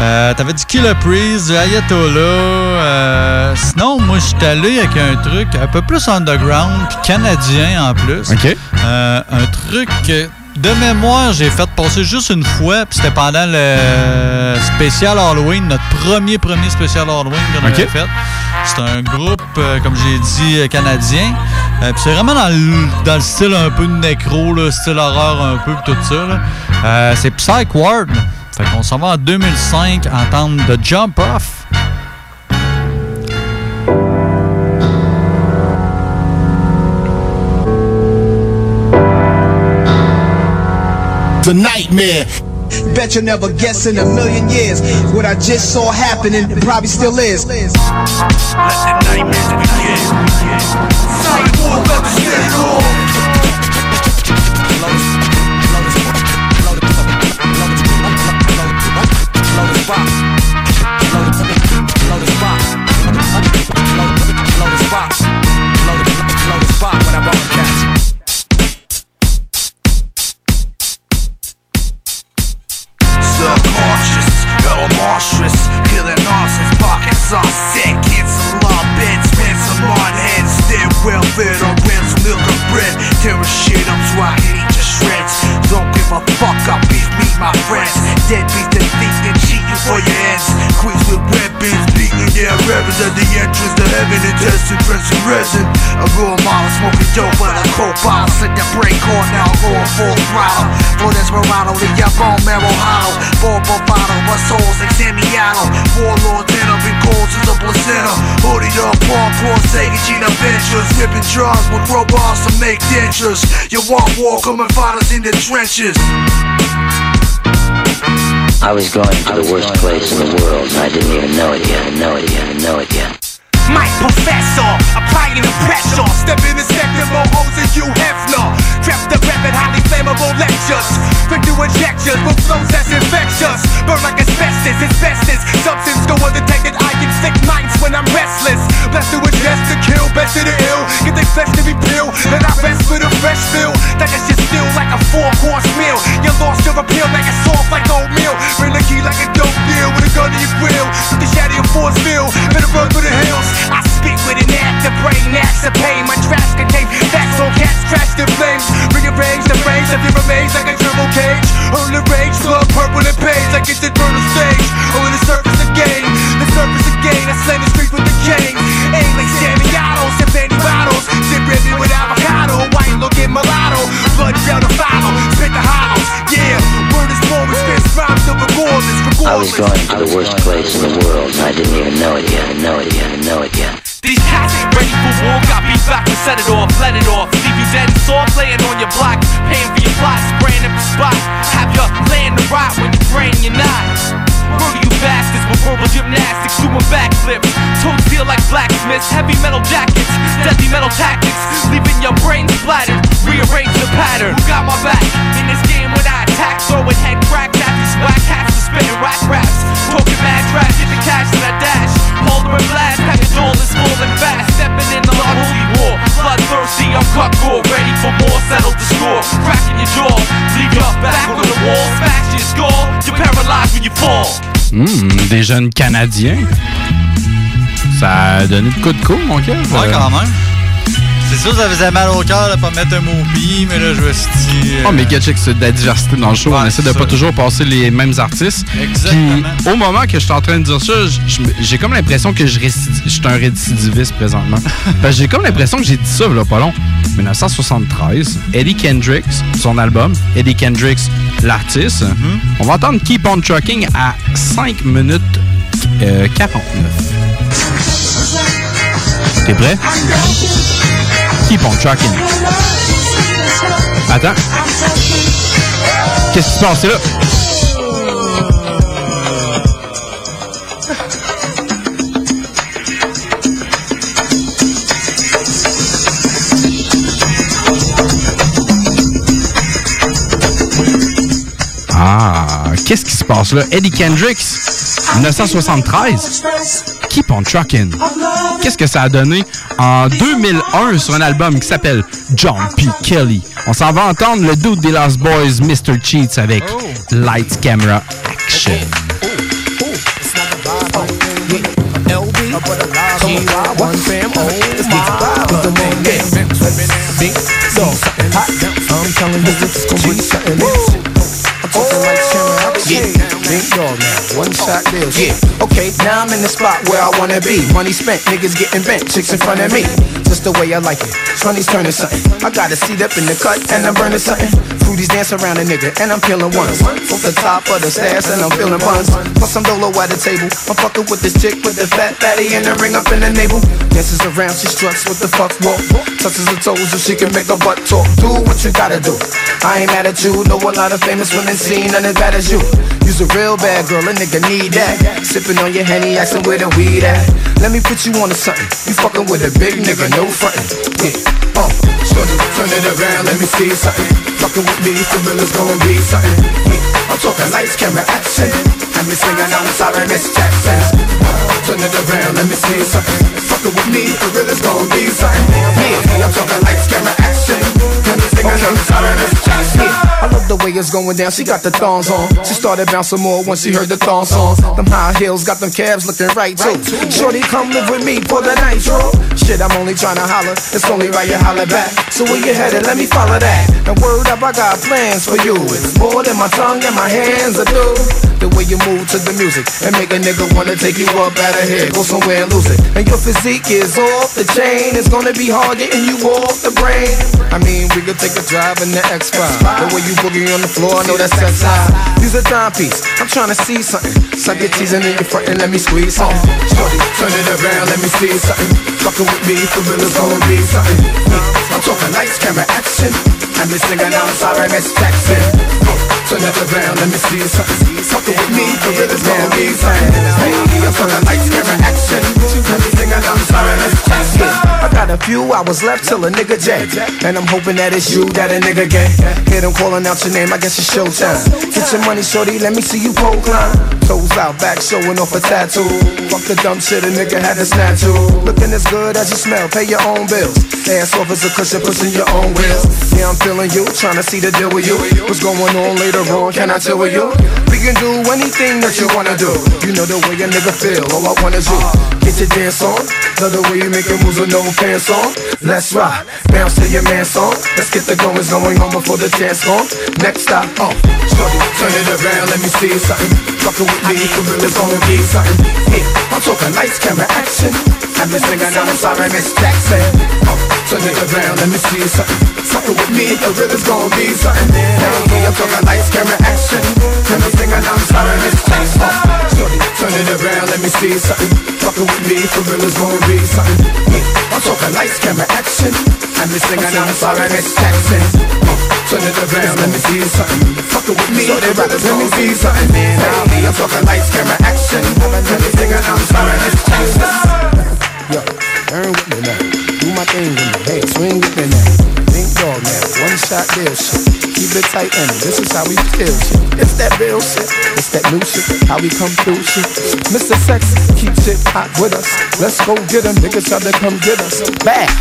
Euh, T'avais du Killer Priest, du Ayatollah. euh, sinon, moi, je suis allé avec un truc un peu plus underground, puis canadien en plus. OK. Euh, un truc que, de mémoire, j'ai fait passer juste une fois, puis c'était pendant le spécial Halloween, notre premier, premier spécial Halloween qu'on avait OK. fait. C'est un groupe, euh, comme j'ai dit, canadien. Euh, puis c'est vraiment dans le, dans le style un peu de nécro, là, style horreur un peu, tout ça. Euh, c'est Psych Ward. Fait qu'on s'en va en 2005 entendre The Jump Off. The nightmare. Bet you never guess in a million years what I just saw happening and probably still is. Let the nightmares begin. It. Entrance to heaven and testing, dressing resin. A raw mama smoking dope but coke bottle, slit the brake on now, going full throttle. For Desperado, leave your bone marrow hollow. Four bravado, my soul's like Samiano. Warlords in up in goals is a placenta. Hoodied up, hardcore, Sega Gina Ventures. Ripping drugs with robots to make dentures. You want war, come and fight us in the trenches. I was going to the worst place in the world, and I didn't even know it yet. I know it yet. I know it yet. My professor, applying the pressure. Step in the sector, more hoes than you Hefner. Trap the rapid, highly flammable lectures. Quick new injections with flows that's infectious. Burn like asbestos, asbestos. Substance go undetected. I can stick minds when I'm restless. Blessed to ingest to kill, best of the ill. Get the flesh to be peeled, and I rest with a fresh feel. That just still like a four course meal. You lost your appeal like a soft like oatmeal. Bring the key like a dope deal with a gun to your grill. With the shadow of force field, better run for the hills. I spit with an act of brain, acts of pain. My tracks contain facts on cats, crash the flames. Rearrange the of your remains like a turbo cage. The rage, blood purple and like it's the stage. Oh, On the surface again, the surface again. I slam the streets with the cane. Aim like Sammy Otto's and Benny bottles. With avocado, white looking mulatto. Blood to follow, spit the hollows. Yeah, word is born, spit rhymes to regardless, I was going to the worst place in the world, and I didn't even know it yet. I know it yet. I know it yet. These cats ain't ready for war. Got beat back to set it off, let it off. And sore, playing on your block. Paying for your plot, spraying up the spot. Have you laying the rot when you're praying you're not. Murder you bastards with verbal gymnastics, doing backflips. Toes feel like blacksmiths, heavy metal jackets, deadly metal tactics. Leaving your brain splattered, rearrange the pattern. Who got my back in this game when I attack? Throwing head cracks at these whack hats and whack raps. Talking mad trash, get the cash in a dash. Holder and blast, package all is falling fast. Stepping in the unholy war. Bloodthirsty, I'm cut raw, ready for more, settle the score. Cracking your jaw, leave your back on the wall. Smash your skull, you're paralyzed when you fall. Hmm, des jeunes Canadiens. Ça a donné de coup de coup, mon cœur. Ouais, quand même. C'est sûr, ça faisait mal au cœur de pas mettre un mot pi, mais là, je me suis dit. euh, Oh, mais Getchick, c'est de la diversité dans le show. on essaie de c'est pas ça. toujours passer les mêmes artistes. Exactement. Puis, au moment que je suis en train de dire ça, j'ai comme l'impression que je, je suis un récidiviste présentement. Parce que j'ai comme l'impression que j'ai dit ça, là, pas long. 1973, Eddie Kendricks, son album, Eddie Kendricks, l'artiste. On va entendre Keep on Trucking à 5 minutes euh, 49. T'es prêt? Keep on Trucking. Attends. Qu'est-ce qui se passe là? Ah, qu'est-ce qui se passe là? Eddie Kendricks, 1973, Keep on Truckin'. Qu'est-ce que ça a donné? En 2001 sur un album qui s'appelle John P. Kelly? On s'en va entendre le dude des Lost Boys, Mr. Cheats, avec Lights, Camera, Action. Oh. I'm telling you, this is gonna be something. I'm talking like Sharon Yeah, big dog now, one shot deals. Yeah, okay, now I'm in the spot where I wanna be. Money spent, niggas getting bent, chicks in front of me. Just the way I like it. Shawnee's turning something. I got a seat up in the cut and I'm burning something. Fruities dance around a nigga and I'm peeling ones. Off the top of the stairs and I'm feeling buns. Plus I'm dolo at the table. I'm fucking with this chick with the fat fatty and the ring up in the navel. Dances around, she struts with the fuck walk. Touches her toes so she can make her butt talk. Do what you gotta do. I ain't mad at you. Know a lot of famous women seen none as bad as you. You's a real bad girl, a nigga need that. Sipping on your henny, asking where the weed at. Let me put you on to something. You fucking with a big nigga, no frontin'. Yeah, uh, turn it around, let me see something. Fucking with me, for real is gonna be something. Yeah, I'm talking lights, camera, action. And me singing, I'm sorry, Miss Jackson. Turn it around, let me see something. Fucking with me, for real is gonna be something. Yeah, I'm talking lights, camera, I love the way it's going down. She got the thongs on. She started bouncing more once she heard the thong song. Them high heels got them calves looking right too. Shorty, come live with me for the night, bro. Shit, I'm only trying to holler. It's only right you holler back. So where you headed? Let me follow that. And word up, I got plans for you. It's more than my tongue and my hands are do. The way you move to the music and make a nigga wanna take you up out of here, go somewhere and lose it. And your physique is off the chain. It's gonna be hard getting you off the brain. I mean, we could take a drive in the X5. The way you boogie on the floor, I know that's sex high. Use a timepiece. I'm trying to see something. Suck your teasing in your front and let me squeeze something. Shorty, turn it around, let me see something. Fucking with me, for real, it's gonna be something. I'm talking lights, camera, action. And me singing, I'm sorry, Miss Jackson. Turn it around, let me see something. Fucking with me, for real, it's gonna be something. Hey, I'm talking lights, camera, action. I'm sorry, Miss Jackson. I got a few hours left till a nigga jack. And I'm hoping that it's you that a nigga get. Hear them calling out your name, I guess it's showtime. Get your money, shorty, let me see you pole climb. Toes out, back showing off a tattoo. Fuck the dumb shit a nigga had to snatch you. Looking as good as you smell, pay your own bills. Ass off as a cushion, pushing your own wheels. Yeah, I'm feeling you, trying to see the deal with you. What's going on later on, can I chill with you? We can do anything that you wanna do. You know the way a nigga feel, all I want is you. Get your dance on, love the way you make your moves with no pants on. Let's rock, bounce to your man song. Let's get the goings going on before the dance gone. Next stop, oh, turn it around, let me see something. Fucking with me, for real, it's gonna be something. Yeah, I'm talking lights, camera, action. I'm just singing, I'm sorry, Miss Jackson. Oh, turn it around, let me see something. Fucking with me, for real, it's gonna be something. Hey, I'm talking lights, camera, action. I'm just singing, I'm sorry, Jackson. Oh, shorty, turn it around, let me see something. Fucking with me, for real, it's gonna be something. I'm talking lights, camera, action. I'm just singing, I'm sorry, Miss Jackson. Turn it around, let me see something. Fucking with me, for real, it's gonna be something. Hey, I'm talking lights, camera, action. I'm just singing, I'm sorry, Miss Jackson. Yo, turn with me now. Do my thing with me. Hey, swing with me now. Big dog now. One shot deal shit. Keep it tight and this is how we feel shit. It's that real shit. It's that new shit. How we come through shit. Mr. Sex, keep shit hot with us. Let's go get 'em. Niggas try to come get us. Back.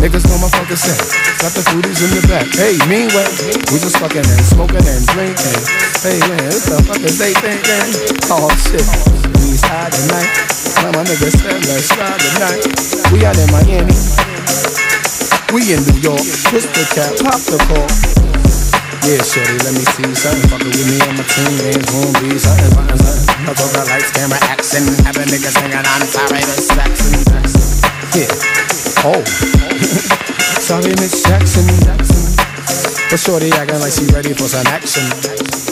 Niggas know my fucking set. Got the foodies in the back. Hey, meanwhile, we just fucking and smoking and drinking. Hey man, what the fuck is they thinking? Oh shit. We's high tonight. Now my niggas said let's ride tonight. We out in Miami. We in New York. Pistol cap, pop the cork. Yeah, shorty, let me see something. Fuckin' with me on my team, name's Boom B, something, something, something. The lights, camera, action. Having niggas hanging on sorry, Miss Jackson, Jackson. Yeah. Oh. sorry, Miss Jackson, Jackson. But shorty acting like she ready for some action.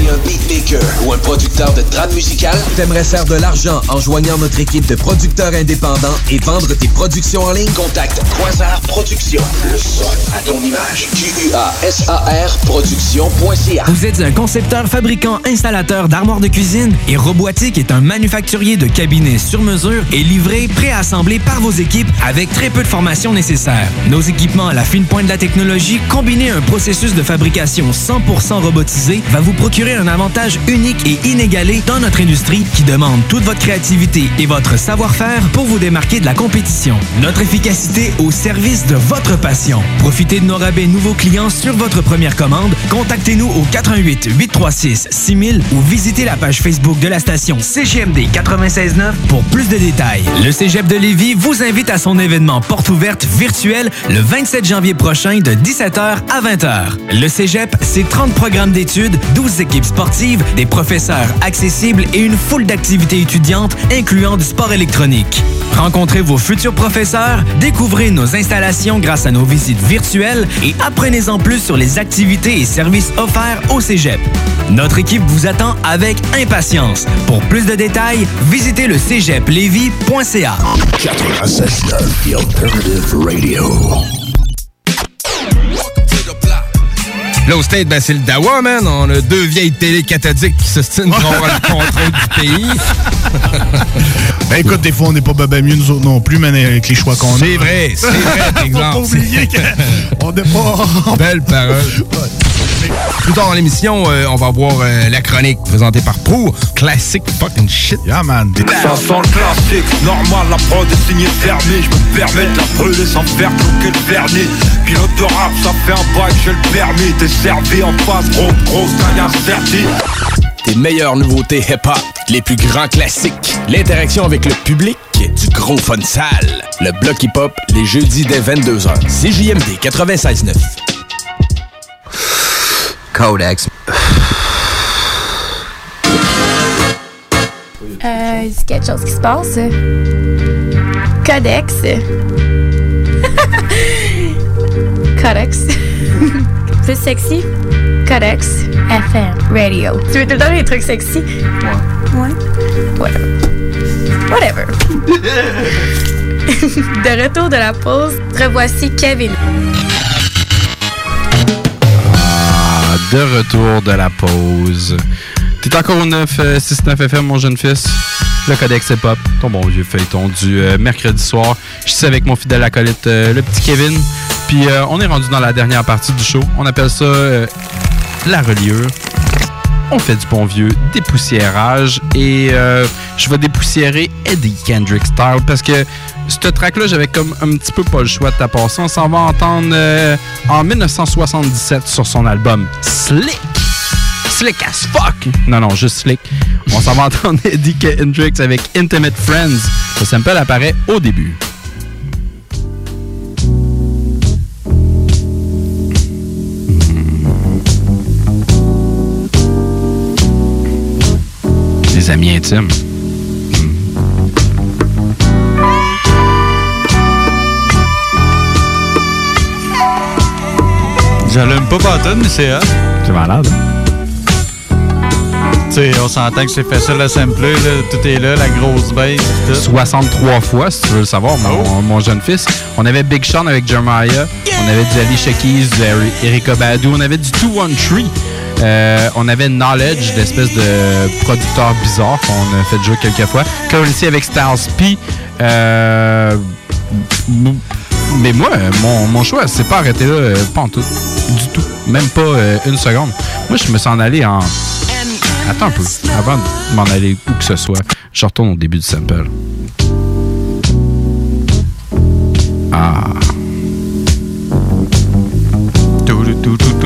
T'es un beatmaker ou un producteur de trame musicale? T'aimerais faire de l'argent en joignant notre équipe de producteurs indépendants et vendre tes productions en ligne? Contacte Quasar Productions. Le son à ton image. Q-U-A-S-A-R Productions.ca. Vous êtes un concepteur, fabricant, installateur d'armoires de cuisine et Robotique est un manufacturier de cabinets sur mesure et livré, préassemblé par vos équipes avec très peu de formation nécessaire. Nos équipements à la fine pointe de la technologie, combinés à un processus de fabrication 100% robotisé, va vous procurer un avantage unique et inégalé dans notre industrie qui demande toute votre créativité et votre savoir-faire pour vous démarquer de la compétition. Notre efficacité au service de votre passion. Profitez de nos rabais nouveaux clients sur votre première commande. Contactez-nous au 88 836 6000 ou visitez la page Facebook de la station CGMD 969 pour plus de détails. Le Cégep de Lévis vous invite à son événement porte ouverte virtuel le 27 janvier prochain de 17h à 20h. Le Cégep, c'est 30 programmes d'études, 12 équipes sportives, des professeurs accessibles et une foule d'activités étudiantes incluant du sport électronique. Rencontrez vos futurs professeurs, découvrez nos installations grâce à nos visites virtuelles et apprenez-en plus sur les activités et services offerts au Cégep. Notre équipe vous attend avec impatience. Pour plus de détails, visitez le cégeplevy.ca. 96 The Alternative Radio. Là, au State, ben, c'est le Dawa, man. On a deux vieilles télé cathodiques qui se stinent pour avoir le contrôle du pays. Ben écoute, des fois, on n'est pas ben mieux nous autres non plus, mais avec les choix qu'on a. C'est vrai, c'est vrai, exemple. Faut pas oublier qu'on n'est pas... Belle parole. Plus tard dans l'émission, euh, on va voir euh, la chronique présentée par Pro. Classic fucking shit. Yeah, man. Ça sent le classique, normal, la prod est signée fermée Je me permets de la brûler sans faire croquer le vernis Pilote de rap, ça fait un bail, j'ai le permis T'es servi en face, gros, grosse gagne incertine Tes meilleures nouveautés hip-hop, les plus grands classiques, l'interaction avec le public, du gros fun sale. Le bloc hip-hop, les jeudis dès 22h. CJMD 96.9. Codex. Euh, c'est quelque chose qui se passe? Codex. Codex. Plus sexy? Codex. FM. Radio. Tu veux tout le temps des trucs sexy? Ouais. Ouais. Whatever. Whatever. de retour de la pause, revoici Kevin. De retour de la pause. T'es encore au 9, euh, 6-9 FM, mon jeune fils. Le Codex Hip Hop, ton bon vieux feuilleton du euh, mercredi soir. Je suis avec mon fidèle acolyte, euh, le petit Kevin. Puis on est rendu dans la dernière partie du show. On appelle ça la reliure. On fait du bon vieux dépoussiérage. Et euh, je vais dépoussiérer Eddie Kendrick Style parce que ce track-là, j'avais comme un petit peu pas le choix de taper ça. On s'en va entendre euh, en 1977 sur son album Slick. Slick as fuck. Non, non, juste Slick. On s'en va entendre Eddie Kendricks avec Intimate Friends. Le sample apparaît au début. Amis intimes. J'allume pas pantoute, mais c'est hot. C'est malade. Tu sais, on s'entend que c'est facile à sampler, là. Tout est là, la grosse bass, tout. 63 fois, si tu veux le savoir, mon, mon jeune fils. On avait Big Sean avec Jeremiah. On avait du Alicia Keys, du Eri- Erika Badu. On avait du 213. Euh, on avait Knowledge, d'espèce de producteur bizarre qu'on a fait jouer quelques fois. Currency avec Styles P. Euh, mais moi, mon, choix s'est pas arrêté là, euh, pas en tout. Du tout. Même pas une seconde. Moi, je me suis en allé en. Attends un peu. Avant de m'en aller où que ce soit, je retourne au début du sample. Ah.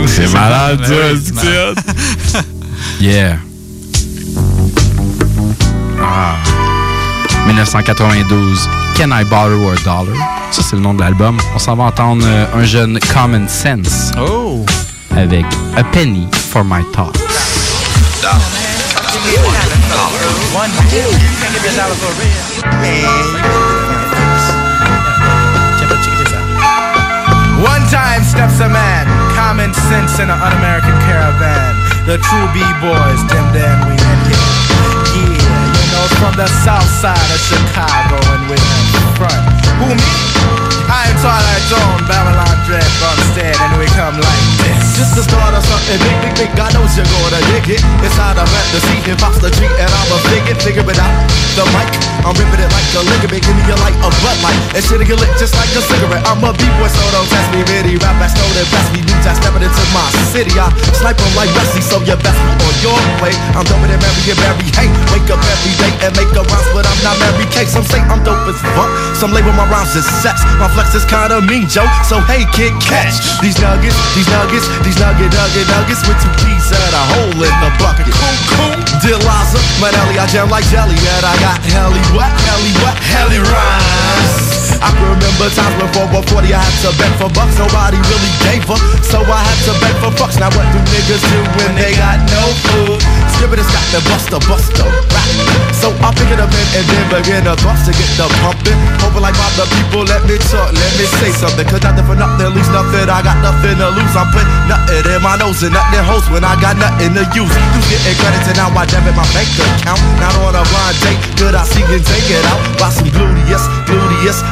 C'est malade, ça, c'est hot. Yeah. Ah. 1992. Can I Borrow a Dollar? Ça, c'est le nom de l'album. On s'en va entendre euh, un jeune Common Sense. Oh! Avec A Penny for My Thoughts. One you can't give me a dollar for real. One time steps a man, common sense in an un-American caravan. The true B-boys, them then we in here. Yeah, you know, from the south side of Chicago and we're in front. Who me? I am Twilight Zone, Babylon Dread, Bumstead, and we come like this. Just the start of something big, big, big. God knows you're gonna dig it. It's out of fantasy, hip hop's the treat, and I'm a fig it, figure it out. The mic, I'm ripping it like a ligament. Give me a light, a butt light, and shit'll get lit just like a cigarette. I'm a b-boy, so don't test me. Really rap, I know that best me. New time stepping into my city. I snipe 'em like Wesley, so you best be on your way. I'm doper than Mary and Barry. Hey, wake up every day and make a rhymes, but I'm not Mary Kay. Some say I'm dope as fuck. Some label my rhymes as sex. My flex is kinda mean, Joe. So hey, kid, catch these nuggets, these nuggets, these nugget, nugget, nuggets with two peas and a hole in the bucket. Cool, cool. Dear Liza, Manelli, I jam like jelly, and I got helly what, helly what, helly rhymes. I remember times when for 140 I had to beg for bucks, nobody really gave up, so I had to beg for bucks. Now what do niggas do when they got no food? Scribbiters got the buster, buster, rap. So I pick it up and, and then begin to bust to get the pumping. Hoping like my the people let me talk, let me say something. Cause nothing for nothing, lose nothing. I got nothing to lose. I'm putting nothing in my nose and nothing host when I got nothing to use. You getting credit and now I debit my bank account. Not on a blind date, could I see and take it out? Buy some gluteus, gluteus,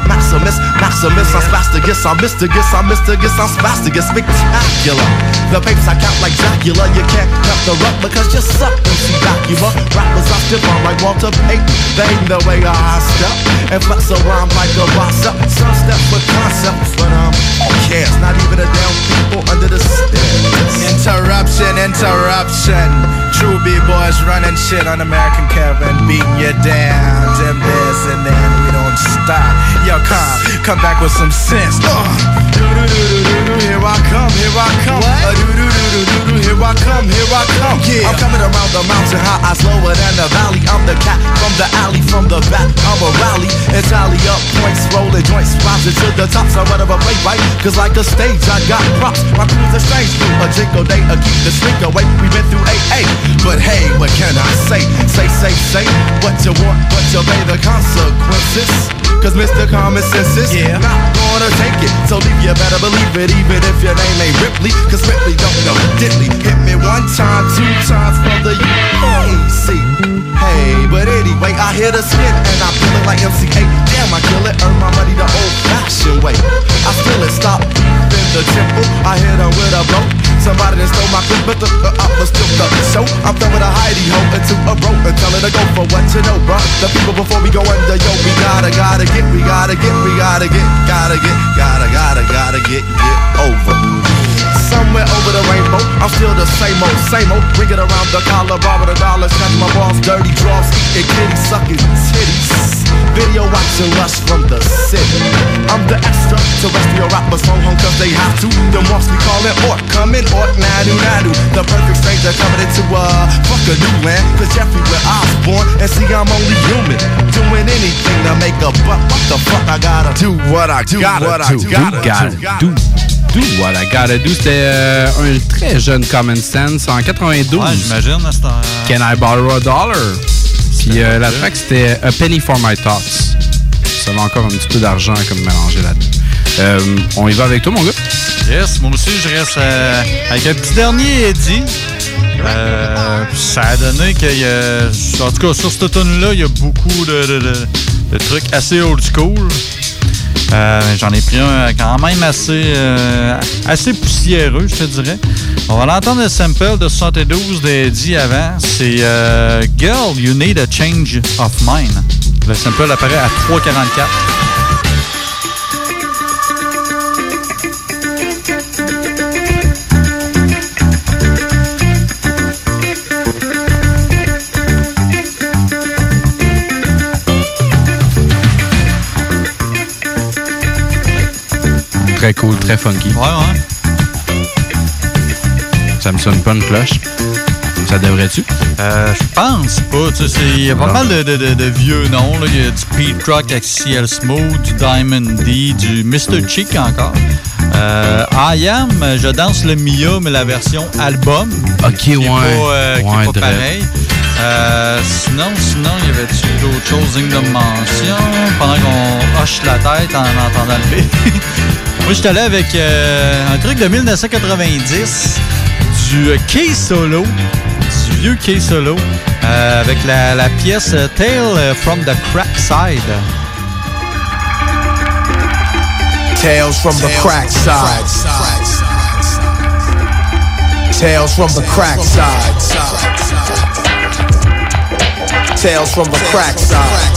maximus, maximus. I'm spasticus, I'm mystigus, I'm mysticus, I'm spasticus, spectacular. The papers I count like Dracula. You can't cut the rug because you suck. MC Dracula. Rappers I step on like Walter Payton. They know the way I step and flex a rhyme like a boss up. Some step with concepts, but um, who cares? Not even a damn people under the stairs. Interruption, interruption. True B-boys running shit on American Caravan, beating you down. Them this and then don't stop. Yo, come, come back with some sense. Uh. Here I come, here I come. Uh, do-do-do-do-do-do, Here I come, here I come. Yeah. I'm coming around the mountain high, I slower than the valley. I'm the cat from the alley, from the back. I'm a rally and tally up points, rolling joints, rising to the top. So whatever play right, cause like a stage, I got props. My crew's a strange crew, a jingle day, a keep the streak away. We been through AA, but hey, what can I say? Say, say, say what you want, but you pay the consequences. Cause Mr. Common Sense is yeah. not gonna take it. So leave you better believe it, even if your name ain't Ripley. Cause Ripley don't know diddly. Hit me one time, two times for the UAC. Hey, but anyway, I hit a spin and I feel it like MC8. Damn, I kill it, earn my money the old fashioned way. I feel it, stop in the temple. I hit him with a blow. Somebody that stole my clip, but the, up was still the show. I'm throwing a hidey ho into a rope and telling her to go for what you know, bro. The people before we go under, yo, we gotta, gotta get, we gotta get, we gotta get, gotta get, gotta, gotta, gotta get, get over. Somewhere over the rainbow, I'm still the same old, same old. Bring it around the collar, borrow the dollar, snatch my balls, dirty draws, eating kitty, sucking titties. Video watching rush from the city. I'm the extra terrestrial rappers phone home cause they have to. The monks we call it orc, come in orc, nadu nadu. The perfect stranger coming into uh fuck a new land. Cause Jeffrey where I was born, and see I'm only human. Doing anything to make a buck. What the fuck I gotta do? What I do? gotta what I do. gotta, gotta do. do. Do what I gotta do. C'était euh, un très jeune Common Sense en 92. Ouais, j'imagine. Can I borrow a dollar? Puis euh, la track, c'était A Penny for My Thoughts. Ça va encore un petit peu d'argent comme mélangé là-dedans. Euh, on y va avec toi, mon gars? Yes, moi aussi, je reste euh, avec un petit dernier Eddie. Euh, ça a donné qu'il y a. En tout cas, sur cette tune-là, il y a beaucoup de, de- de- de trucs assez old school. Euh, J'en ai pris un quand même assez, euh, assez poussiéreux, je te dirais. On va l'entendre le sample de 72 d'Eddie avant. C'est euh, Girl, You Need a Change of Mind. Le sample apparaît à 3,44. Très cool, très funky. Ouais, ouais. Ça me sonne pas une cloche. Ça devrait-tu? Euh, je pense pas. Tu sais, c'est- Il y a pas mal de, de- de- de vieux noms. Il y a du Pete Rock avec CL Smooth, du Diamond D, du Mr. Chick encore. Euh, I Am, je danse le Mia, mais la version album. Ok, qui est ouais. Pas, euh, qui est Ouais, pas pareil. Euh, sinon, sinon, y avait-tu d'autres choses dignes de mention? Pendant qu'on hoche la tête en entendant le beat? Moi, j'étais allé avec euh, un truc de 1990, du euh, Key Solo, du vieux Key Solo, euh, avec la, la pièce euh, Tale from the Crack Side. Tales from the crack side. Tales from the crack side. Tales from the crack side.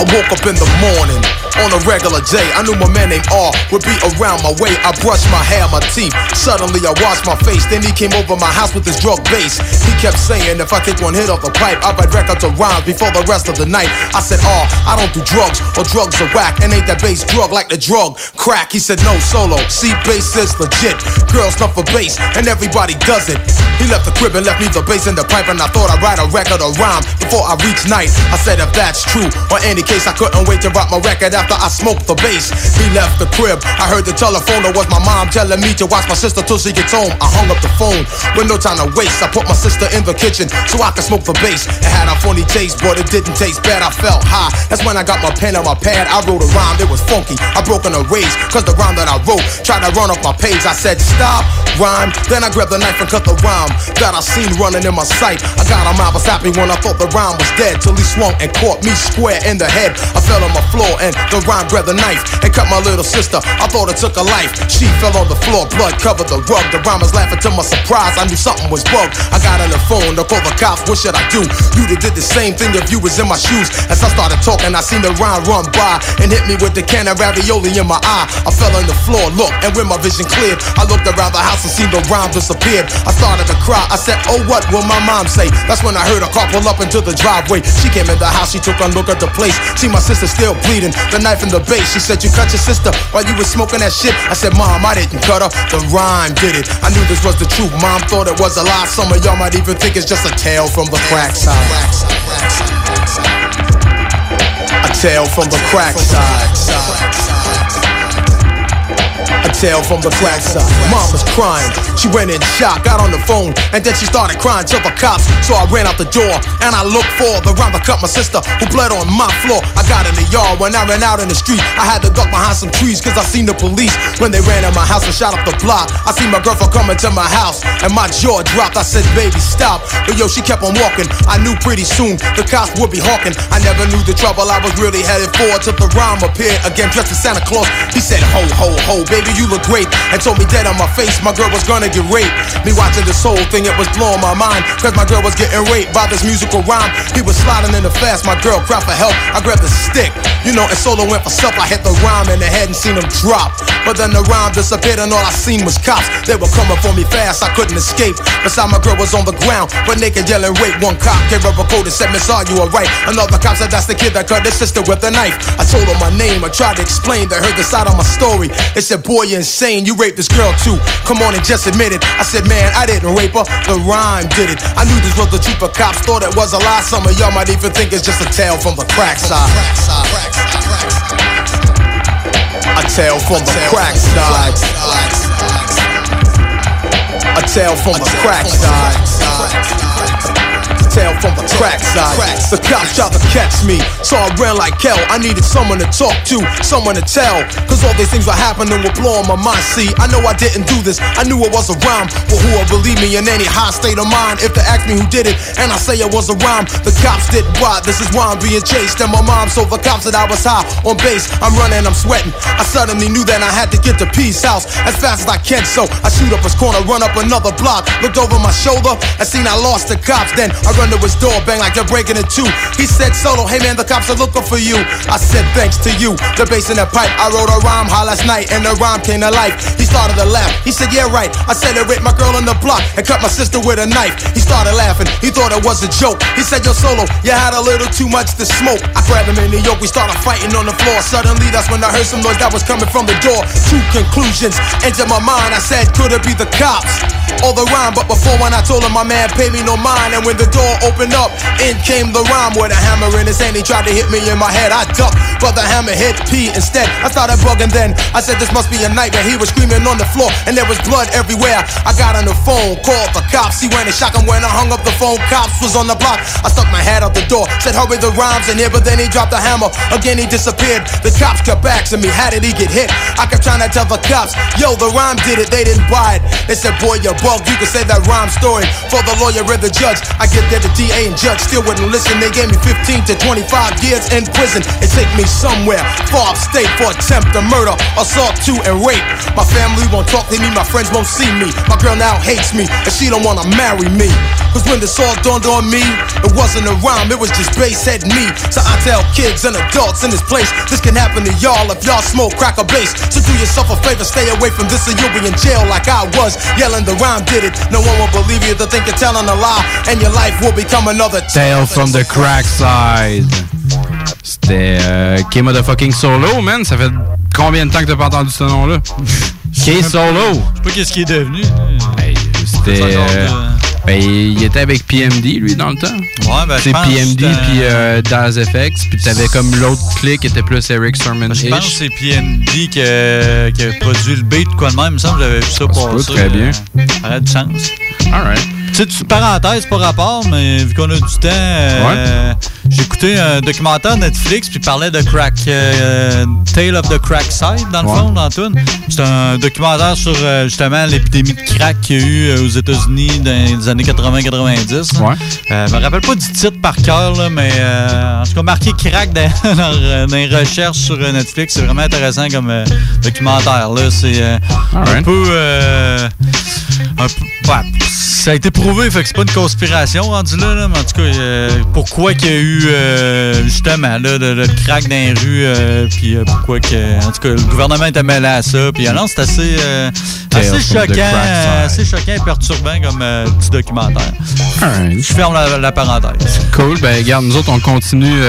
I woke up in the morning on a regular day. I knew my man named R would be around my way. I brushed my hair, my teeth. Suddenly I washed my face. Then he came over my house with his drug base. He kept saying if I take one hit off the pipe, I'll write records of rhymes before the rest of the night. I said, R, I don't do drugs or drugs are whack. And ain't that bass drug like the drug crack? He said, no solo. See, bass is legit. Girls love for bass and everybody does it. He left the crib and left me the bass in the pipe and I thought I'd write a record of rhyme before I reach night. I said if that's true, or any case I couldn't wait to rock my record after I smoked the bass. He left the crib. I heard the telephone. It was my mom telling me to watch my sister till she gets home. I hung up the phone with no time to waste. I put my sister in the kitchen so I could smoke the bass. It had a funny taste, but it didn't taste bad. I felt high. That's when I got my pen and my pad. I wrote a rhyme. It was funky. I broke in a rage cause the rhyme that I wrote tried to run off my page. I said stop rhyme. Then I grabbed the knife and cut the rhyme that I seen running in my sight. I got him out was happy when I thought the rhyme was dead till he swung and caught me square in the head. I fell on my floor and the rhyme grabbed the knife and cut my little sister. I thought it took a life. She fell on the floor, blood covered the rug. The rhyme was laughing to my surprise. I knew something was bugged. I got on the phone to call the cops. What should I do? Have did the same thing if you was in my shoes. As I started talking, I seen the rhyme run by and hit me with the can of ravioli in my eye. I fell on the floor, look, and when my vision cleared, I looked around the house and seen the rhyme disappeared. I started to cry. I said, Oh, what will my mom say? That's when I heard a car pull up into the driveway. She came in the house, she took a look at the place. See my sister still bleeding, the knife in the base. She said, You cut your sister while you was smoking that shit? I said, Mom, I didn't cut her. The rhyme did it. I knew this was the truth. Mom thought it was a lie. Some of y'all might even think it's just a tale from the crack side. A tale from the crack side. A tale from the side. Mom was crying. She went in shock, got on the phone, and then she started crying to the cops. So I ran out the door and I looked for the round to cut my sister who bled on my floor. I got in the yard when I ran out in the street. I had to duck behind some trees cause I seen the police when they ran in my house and shot up the block. I seen my girlfriend coming to my house and my jaw dropped. I said, baby, stop. But yo, she kept on walking. I knew pretty soon the cops would be hawking. I never knew the trouble I was really headed for till the rhyme appeared again dressed as Santa Claus. He said, ho, ho, ho, baby, you look great. And told me dead on my face, my girl was gonna get raped. Me watching this whole thing, it was blowing my mind. Cause my girl was getting raped by this musical rhyme. He was sliding in the fast, my girl cried for help. I grabbed the stick, you know, and solo went for self. I hit the rhyme in the head and seen him drop. But then the rhyme disappeared and all I seen was cops. They were coming for me fast, I couldn't escape. Beside my girl was on the ground, but naked yelling rape. One cop gave her a code and said, Miss, are you alright? Another cop said, that's the kid that cut his sister with a knife. I told her my name, I tried to explain. They heard the side of my story. They said, boy, you're insane, you raped this girl too. Come on and just admit it. I said, man, I didn't rape her, the rhyme did it. I knew this was the truth, cops thought it was a lie. Some of y'all might even think it's just a tale from the crack side. A tale from the crack side. A tale from the crack side. Tale from the crack side. The cops tried to catch me, so I ran like hell. I needed someone to talk to, someone to tell. Cause all these things were happening were blowing my mind. See, I know I didn't do this, I knew it was a rhyme. But who will believe me in any high state of mind? If they ask me who did it, and I say it was a rhyme, the cops did what? This is why I'm being chased. And my mom told the cops that I was high on base. I'm running, I'm sweating. I suddenly knew that I had to get to Peace House as fast as I can. So I shoot up his corner, run up another block, looked over my shoulder, and seen I lost the cops. Then I run to his door, bang like they're breaking it too. He said, Solo, hey man, the cops are looking for you. I said, thanks to you. The bass in that pipe, I wrote a rhyme high last night, and the rhyme came to life. He started to laugh. He said, yeah, right. I said it raped my girl on the block and cut my sister with a knife. He started laughing. He thought it was a joke. He said, yo, Solo, you had a little too much to smoke. I grabbed him in the yoke. We started fighting on the floor. Suddenly, that's when I heard some noise that was coming from the door. Two conclusions entered my mind. I said, could it be the cops? Or the rhyme, but before when I told him my man paid me no mind, and when the door opened up, in came the rhyme with a hammer in his hand. He tried to hit me in my head. I ducked, but the hammer hit P instead. I started bugging then. I said this must be a nightmare. He was screaming on the floor, and there was blood everywhere. I got on the phone, called the cops. He went and shot him when I hung up the phone. Cops was on the block. I stuck my head out the door, said hurry the rhymes in here, but then he dropped the hammer. Again he disappeared. The cops kept asking me, how did he get hit? I kept trying to tell the cops, yo, the rhyme did it. They didn't buy it. They said, boy, you're bug. You can say that rhyme story for the lawyer and the judge. I get there, the DA and judge still wouldn't listen. They gave me 15 to 25 years in prison. It take me somewhere far upstate for attempt to murder, assault to and rape. My family won't talk to me, my friends won't see me. My girl now hates me, and she don't wanna marry me. Cause when this all dawned on me, it wasn't a rhyme, it was just bass head me. So I tell kids and adults in this place, this can happen to y'all if y'all smoke crack or bass. So do yourself a favor, stay away from this or you'll be in jail like I was. Yelling the rhyme did it. No one will believe you to think you're telling a lie, and your life will become another Tale from the crack side. C'était euh, K Motherfucking Solo, man. Ça fait combien de temps que t'as pas entendu ce nom-là? K Solo. Je sais pas qu'est-ce qu'il est devenu. C'était. De- euh, ben, il était avec PMD, lui, dans le temps. Ouais, ben, C'est PMD, c'était- puis euh, Daz FX, puis t'avais comme l'autre clique qui était plus Eric Sermon. Je pense que c'est PND qui a, qui a produit le beat, quoi de même. Il me semble que j'avais vu ça peut, passer. très bien. euh, Ça a du sens. Alright. Tu- parenthèse, pas rapport, mais vu qu'on a du temps, euh, j'ai écouté un documentaire Netflix puis parlait de Crack, euh, Tale of the Crack Side, dans le Ouais. fond, dans tout. C'est un documentaire sur euh, justement l'épidémie de crack qu'il y a eu euh, aux États-Unis dans les années 80-90. Ouais. Euh, je me rappelle pas du titre par cœur, là, mais euh, en tout cas, marqué crack dans, les recherches sur Netflix, c'est vraiment intéressant comme documentaire. C'est un peu. un peu- ouais, ça a été prouvé, fait que c'est pas une conspiration rendu là, là, mais en tout cas, euh, pourquoi qu'il y a eu euh, justement là, le, le crack dans les rues, euh, puis pourquoi que. En tout cas, le gouvernement était mêlé à ça, puis alors c'est assez, assez choquant, assez choquant et perturbant comme petit documentaire. Je ferme la, la parenthèse. Cool. Ben, regarde, nous autres, on continue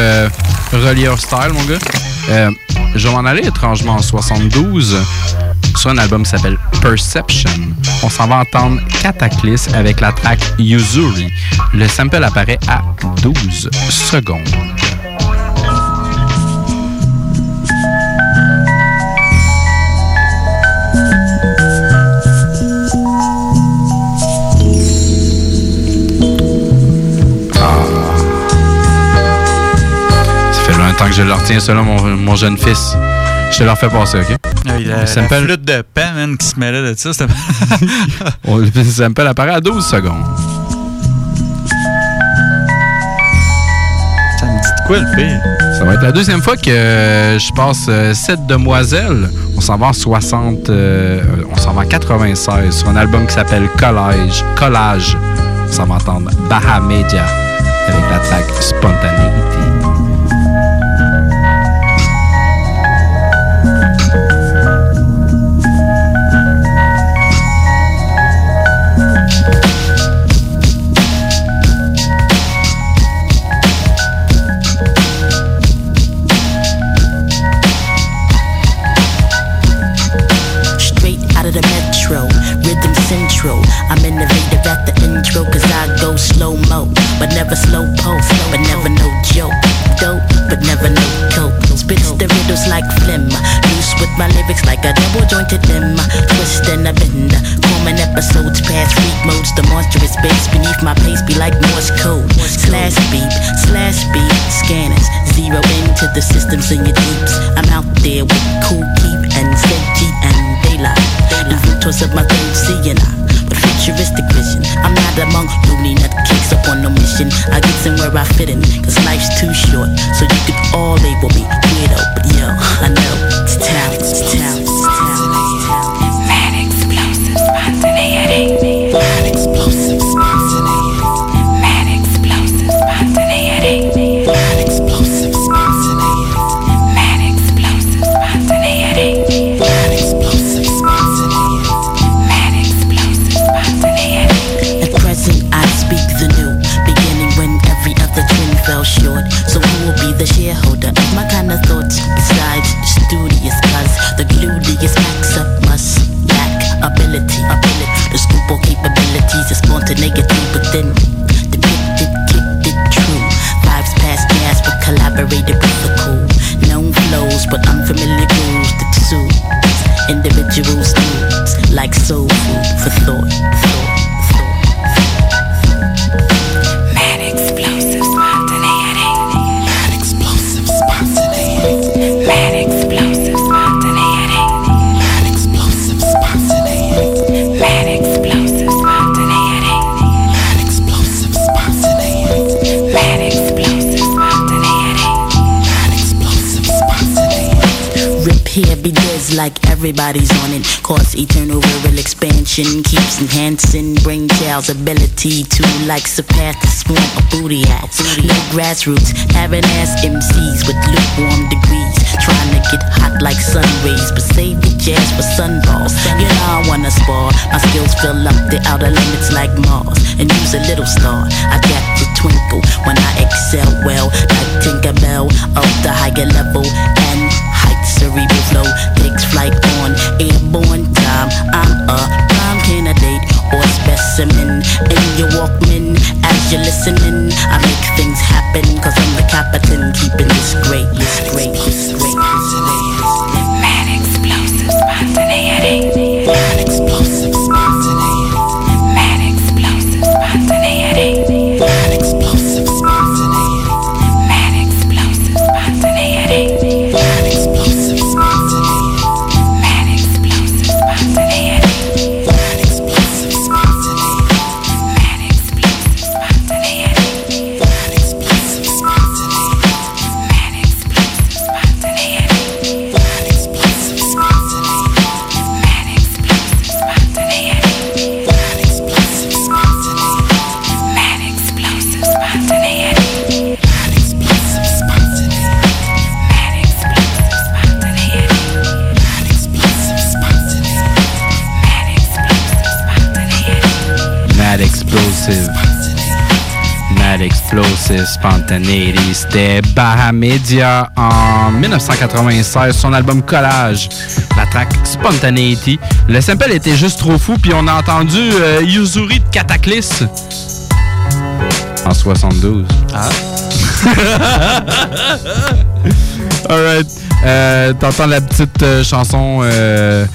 relier style, mon gars. Je vais m'en aller étrangement en 72 sur un album s'appelle Perception. On s'en va entendre Cataclysm avec la track Yuzuri. Le sample apparaît à 12 secondes. Fait longtemps que je le retiens, selon mon, mon jeune fils. Je te le refais passer, OK? Il Le la, la sample, flûte de pan, man, qui se mêlait de ça, c'était. on- le sample apparaît à 12 secondes. Ça me dit de quoi le pire? Ça va être la deuxième fois que euh, je passe euh, cette demoiselle. On s'en va en 60, euh, on s'en va en 96 sur un album qui s'appelle Collage. Collage. On s'en va entendre Baha Media avec la track Spontaneity. But never slow pulse, but never no joke. Dope, but never no coke. Spits the riddles like phlegm, loose with my lyrics like a double jointed limb. Twist and a bend. Common episodes past freak modes. The monstrous bass beneath my pace be like Morse code. Slash beep, slash beep. Scanners zero into the systems in your deeps. I'm out there with cool keep and Senji and daylight. Moving towards of my third seeing eye. Futuristic vision, I'm not among loony nut kicks up on no mission. I get somewhere I fit in, cause life's too short. So you could all label me weirdo, but yo, I know everybody's on it. Cause eternal rural expansion keeps enhancing. Bring child's ability to like surpass the swarm of booty hats. No grassroots, having ass MCs with lukewarm degrees. Trying to get hot like sun rays, but save the jazz for sunballs. You know I wanna spar. My skills fill up the outer limits like Mars. And use a little star. I got the twinkle when I excel well, like Tinkerbell of the higher level and cerebral flow takes flight on airborne time. I'm a prime candidate or specimen in your Walkman as you're listening. I make things happen cause I'm the captain keeping this great, this great, this great. Spontaneity. C'était Bahamedia en 1996, son album Collage, la track Spontaneity. Le sample était juste trop fou, puis on a entendu euh, Yuzuri de Cataclysm en 72. Ah. Alright. Euh, T'entends la petite euh, chanson euh,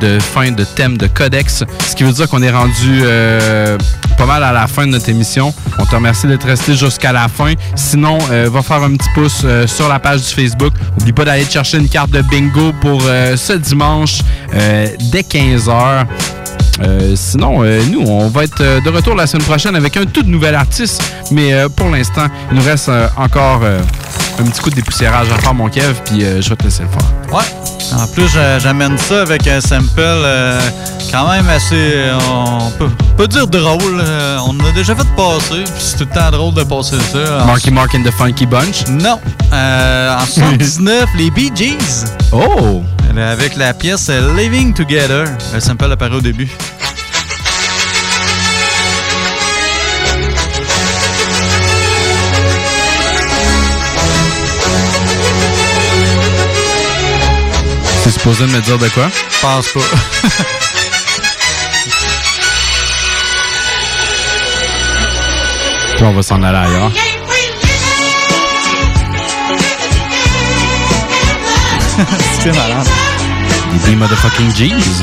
de fin de thème de Codex, ce qui veut dire qu'on est rendu euh, pas mal à la fin de notre émission. On te remercie d'être resté jusqu'à la fin. Sinon, euh, va faire un petit pouce euh, sur la page du Facebook. N'oublie pas d'aller chercher une carte de bingo pour euh, ce dimanche dès 15h. Euh, sinon, nous, on va être de retour la semaine prochaine avec un tout nouvel artiste. Mais pour l'instant, il nous reste encore un petit coup de dépoussiérage à faire, mon Kev, puis je vais te laisser le faire. Ouais. En plus, j'a- j'amène ça avec un sample euh, quand même assez, euh, on peut, peut dire drôle. euh, on a déjà fait passer, puis c'est tout le temps drôle de passer ça. Marky Mark and the Funky Bunch? Non. Euh, en 79, les Bee Gees. Oh! Avec la pièce Living Together. Le sample apparaît au début. Supposé me dire de quoi? Je pense pas. Puis on va s'en aller ailleurs. C'est malade. des motherfucking G's.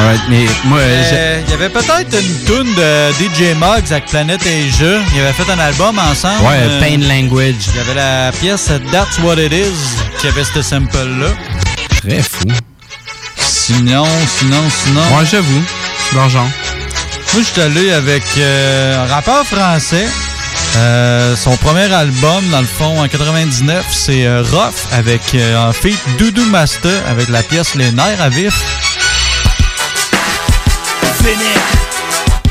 Alright, mais moi, Euh, Il y avait peut-être une tune de DJ Muggs avec Planet Asia. Ils avaient fait un album ensemble. Ouais, Pain Language. Il y avait la pièce That's What It Is qui avait ce sample-là. Très fou. Sinon, sinon, sinon. Ouais, j'avoue. C'est l'argent. Moi, je suis allé avec euh, un rappeur français. Euh, son premier album, dans le fond, en 99, c'est euh, Rough avec euh, en feat Doudou Master avec la pièce Les nerfs à vif. Vénère,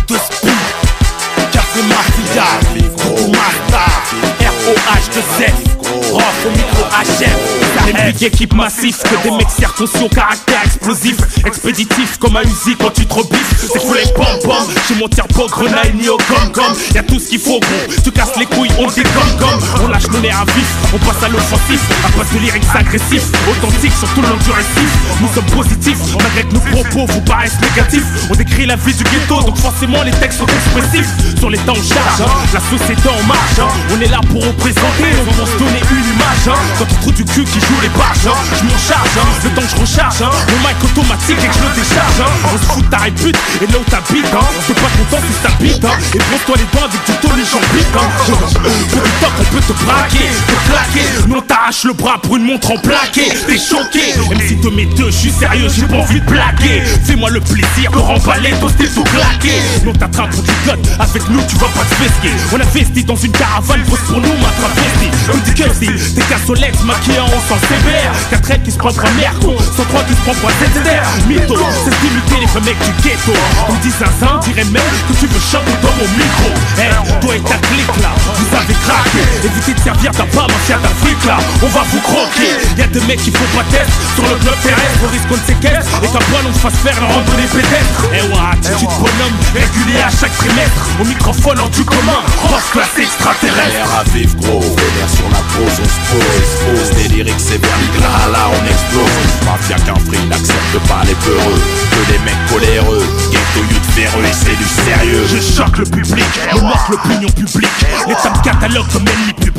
de speed, Café Mafia, Gros Master, R-O-H-2-Z, Rock au micro HF. Big équipe massif, que des mecs circoncis au caractère explosif, expéditif comme un Uzi quand tu te rebiffes. C'est fou les pom pom, mon tire pas grenaille ni au gom gom. Y'a tout ce qu'il faut gros, tu casses les couilles, on dégomme gomme. On lâche nos nerfs à vif, on passe à l'offensif, à passe de lyrics agressifs, authentiques sur tout le long du. Nous sommes positifs, malgré que nos propos vous paraissent négatifs. On décrit la vie du ghetto, donc forcément les textes sont expressifs. Sur les temps charge, hein, la société en marche. hein. On est là pour représenter, on va se donner une image. hein. Quand tu trouves du cul qui joue hein, je m'en charge. hein. Le temps que je recharge, hein. le mic automatique et que je le décharge. On se fout ta répute et là où t'habites. T'es pas content si t'habites. Et brosse-toi les dents avec du les gens piquent. Pour du temps qu'on peut te braquer, te claquer. Nous on t'arrache le bras pour une montre en plaqué. T'es choqué, même si te mets deux, je suis sérieux, j'ai pas envie de plaquer. Fais-moi le plaisir de remballer ton style tout claqué. Nous t'attrape pour du god, avec nous tu vas pas te fesquer. On a dans une caravane, bosse pour nous, ma travesti. Comme du Kelsey, t'es cassolettes maquillés en sang sévère. Quatre ailes qui se prend pour merco, 103 qui se prend pour ZZR. Mytho, c'est d'imiter les mecs du ghetto. On dit zinzin, dirait même que tu veux chanter dans mon micro. Eh, toi et ta clique là, vous avez craqué. Évitez de servir ta pas mafia d'Afrique là, on va vous croquer. Y'a des mecs qui font pas test sur le bloc terrestre, au risque de séquestre. Et qu'un poil on se fasse faire leur randonnée pédestre. Eh ouais, attitude bonhomme, régulier à chaque trimestre. Au microphone en du commun, force classe extraterrestre. À vivre gros, vénère sur la pose, on se pose, expose des lyriques sévères, là là on explose. Mafia qu'un free n'accepte pas les peureux, que des mecs coléreux, ghetto youth véreux et c'est du sérieux. Je choque le public, me marque l'opinion publique. L'État me catalogue comme ennemi public,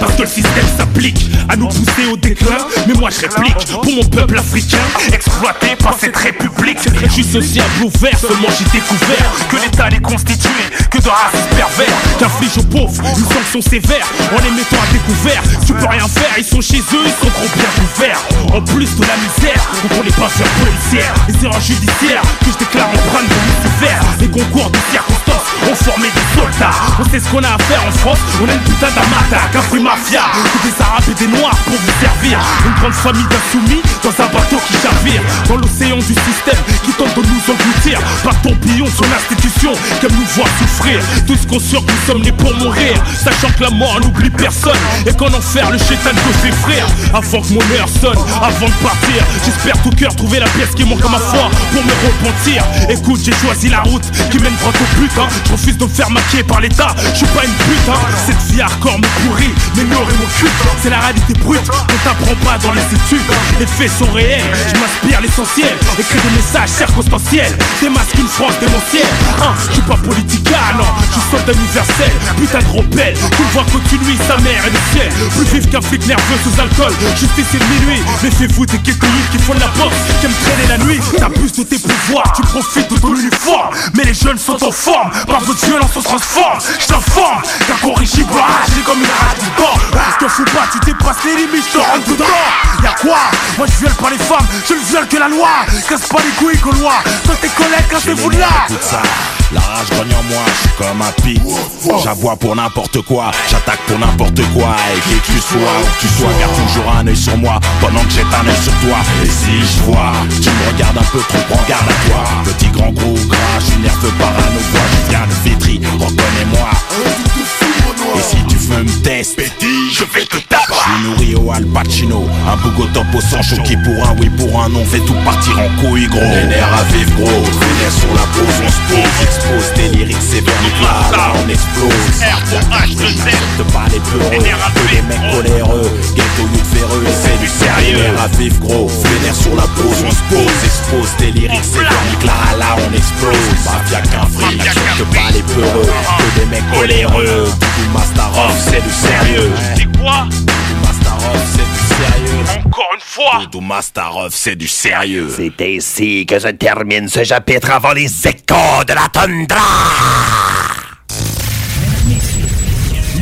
parce que le système s'applique à nous pousser au déclin. Mais moi je réplique pour mon peuple africain, exploité par cette république. Je suis sociable ouvert, seulement j'ai découvert que l'État n'est constitué que de racistes pervers, qu'inflige aux pauvres une sanction sévère en les mettant à découvert. Tu peux rien faire, ils sont chez eux, ils sont trop bien couverts. En plus de la misère, on les faire policières, les erreurs judiciaires que je déclare en prendre de Lucifer. Les concours de circonstances ont formé des soldats. On sait ce qu'on a à faire en France, on a une putain d'amata, qu'un fruit mafia, des arabes et des noirs pour vous servir. Une grande famille d'insoumis dans un bateau qui chavire dans l'océan du système qui tente de nous engloutir. Par tourbillon sur l'institution comme nous voir souffrir. Tous conscients que nous sommes nés pour mourir, sachant que la mort n'oublie personne et qu'en enfer le chétan peut fait frère. Avant que mon heure sonne, avant de partir, j'espère tout cœur trouver la pièce qui manque à ma foi pour me repentir. Écoute, j'ai choisi la route qui mène droit au but. Hein. Je refuse de me faire maquiller par l'État, je suis pas une pute. Hein. Cette vie hardcore me pourrit, mais m'aurait mon cul. C'est la réalité brute qu'on t'apprend pas dans les études. Les faits sont réels, je m'inspire l'essentiel. Écris des messages circonstanciels, des masques une France démentielle. Hein, je suis pas politica, non, je suis soldat universel. Putain de rebelle, tu le vois continue sa mère et le ciel. Plus vif qu'un flic nerveux sous alcool. Justice et minuit, méfiez-vous des quelques minutes qui font de la boxe, qui aiment traîner la nuit. T'abuses de tes pouvoirs, tu profites de ton uniforme. Mais les jeunes sont en forme, votre violence on se transforme. Je t'informe, qu'incorrigible j'ai comme une rage du corps. Je te fous pas, tu dépasses les limites, je te rentre dedans. Y'a quoi? Moi je viole pas les femmes, je ne viole que la loi. Casse pas les couilles, Gaulois. Toi tes collègues, cassez-vous de là. La rage grogne en moi, je suis comme un pit. J'avoue pour n'importe quoi, j'attaque pour n'importe quoi. Et qui que tu sois, où que tu sois, garde toujours un œil sur moi. Pendant que j'ai un œil sur toi. Et si je vois, tu me regardes un peu trop, prends garde à toi. Petit grand gros gras, je suis nerveux parano, je viens de Vitry, reconnais-moi. Et si tu me tester, je vais te taper. Je suis nourri au Al Pacino, un bougo top au sang choqué pour un oui pour un non, fait tout partir en couille gros. Les nerfs à vivre gros, vénère sur la pose, on se pose, expose des lyriques sévères, là, là on explose. De pas les peureux, que les mecs coléreux, ghetto youth véreux, c'est du sérieux. Nerfs à vivre gros, vénère sur la pose, on se pose, expose des lyriques sévères, là, là on explose. Mafia qu'un free, n'accepte pas les peureux, que des mecs coléreux, du Master c'est du sérieux. C'est quoi Master Off, c'est du sérieux. Encore une fois. Doudou Mastarov, c'est du sérieux. C'est ainsi que se termine ce chapitre avant les échos de la tundra.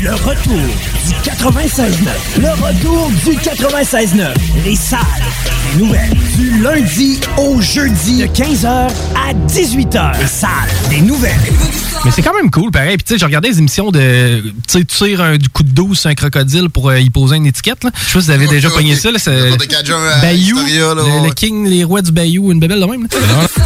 Le retour du 96.9. Le retour du 96.9. Les salles des nouvelles. Du lundi au jeudi de 15h à 18h. Les salles des nouvelles. Mais c'est quand même cool, pareil. Puis tu sais, j'ai regardé les émissions de. Tu sais, tu tires un du coup de douce sur un crocodile pour euh, y poser une étiquette. Là. Je sais pas si vous avez déjà pogné ça. Là, c'est Bayou, Historia, là, le, king, les rois du Bayou, une bébelle de même. là.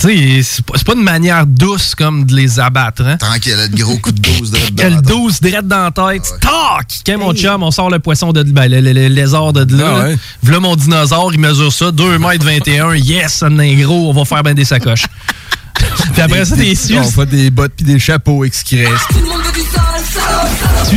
Tu sais, c'est pas, une manière douce comme de les abattre. Hein. Tranquille, le gros coup de dose de Que le 12 direct dans la tête. Tac! Quand mon chum, on sort le poisson de ben, le, le- le lézard de là. Ah ouais. V'là mon dinosaure, il mesure ça, 2 mètres 21. Yes, est gros, on va faire ben des sacoches. Puis après ça, des On fait des bottes puis des chapeaux express. Tout le monde veut du sale, sale, sale.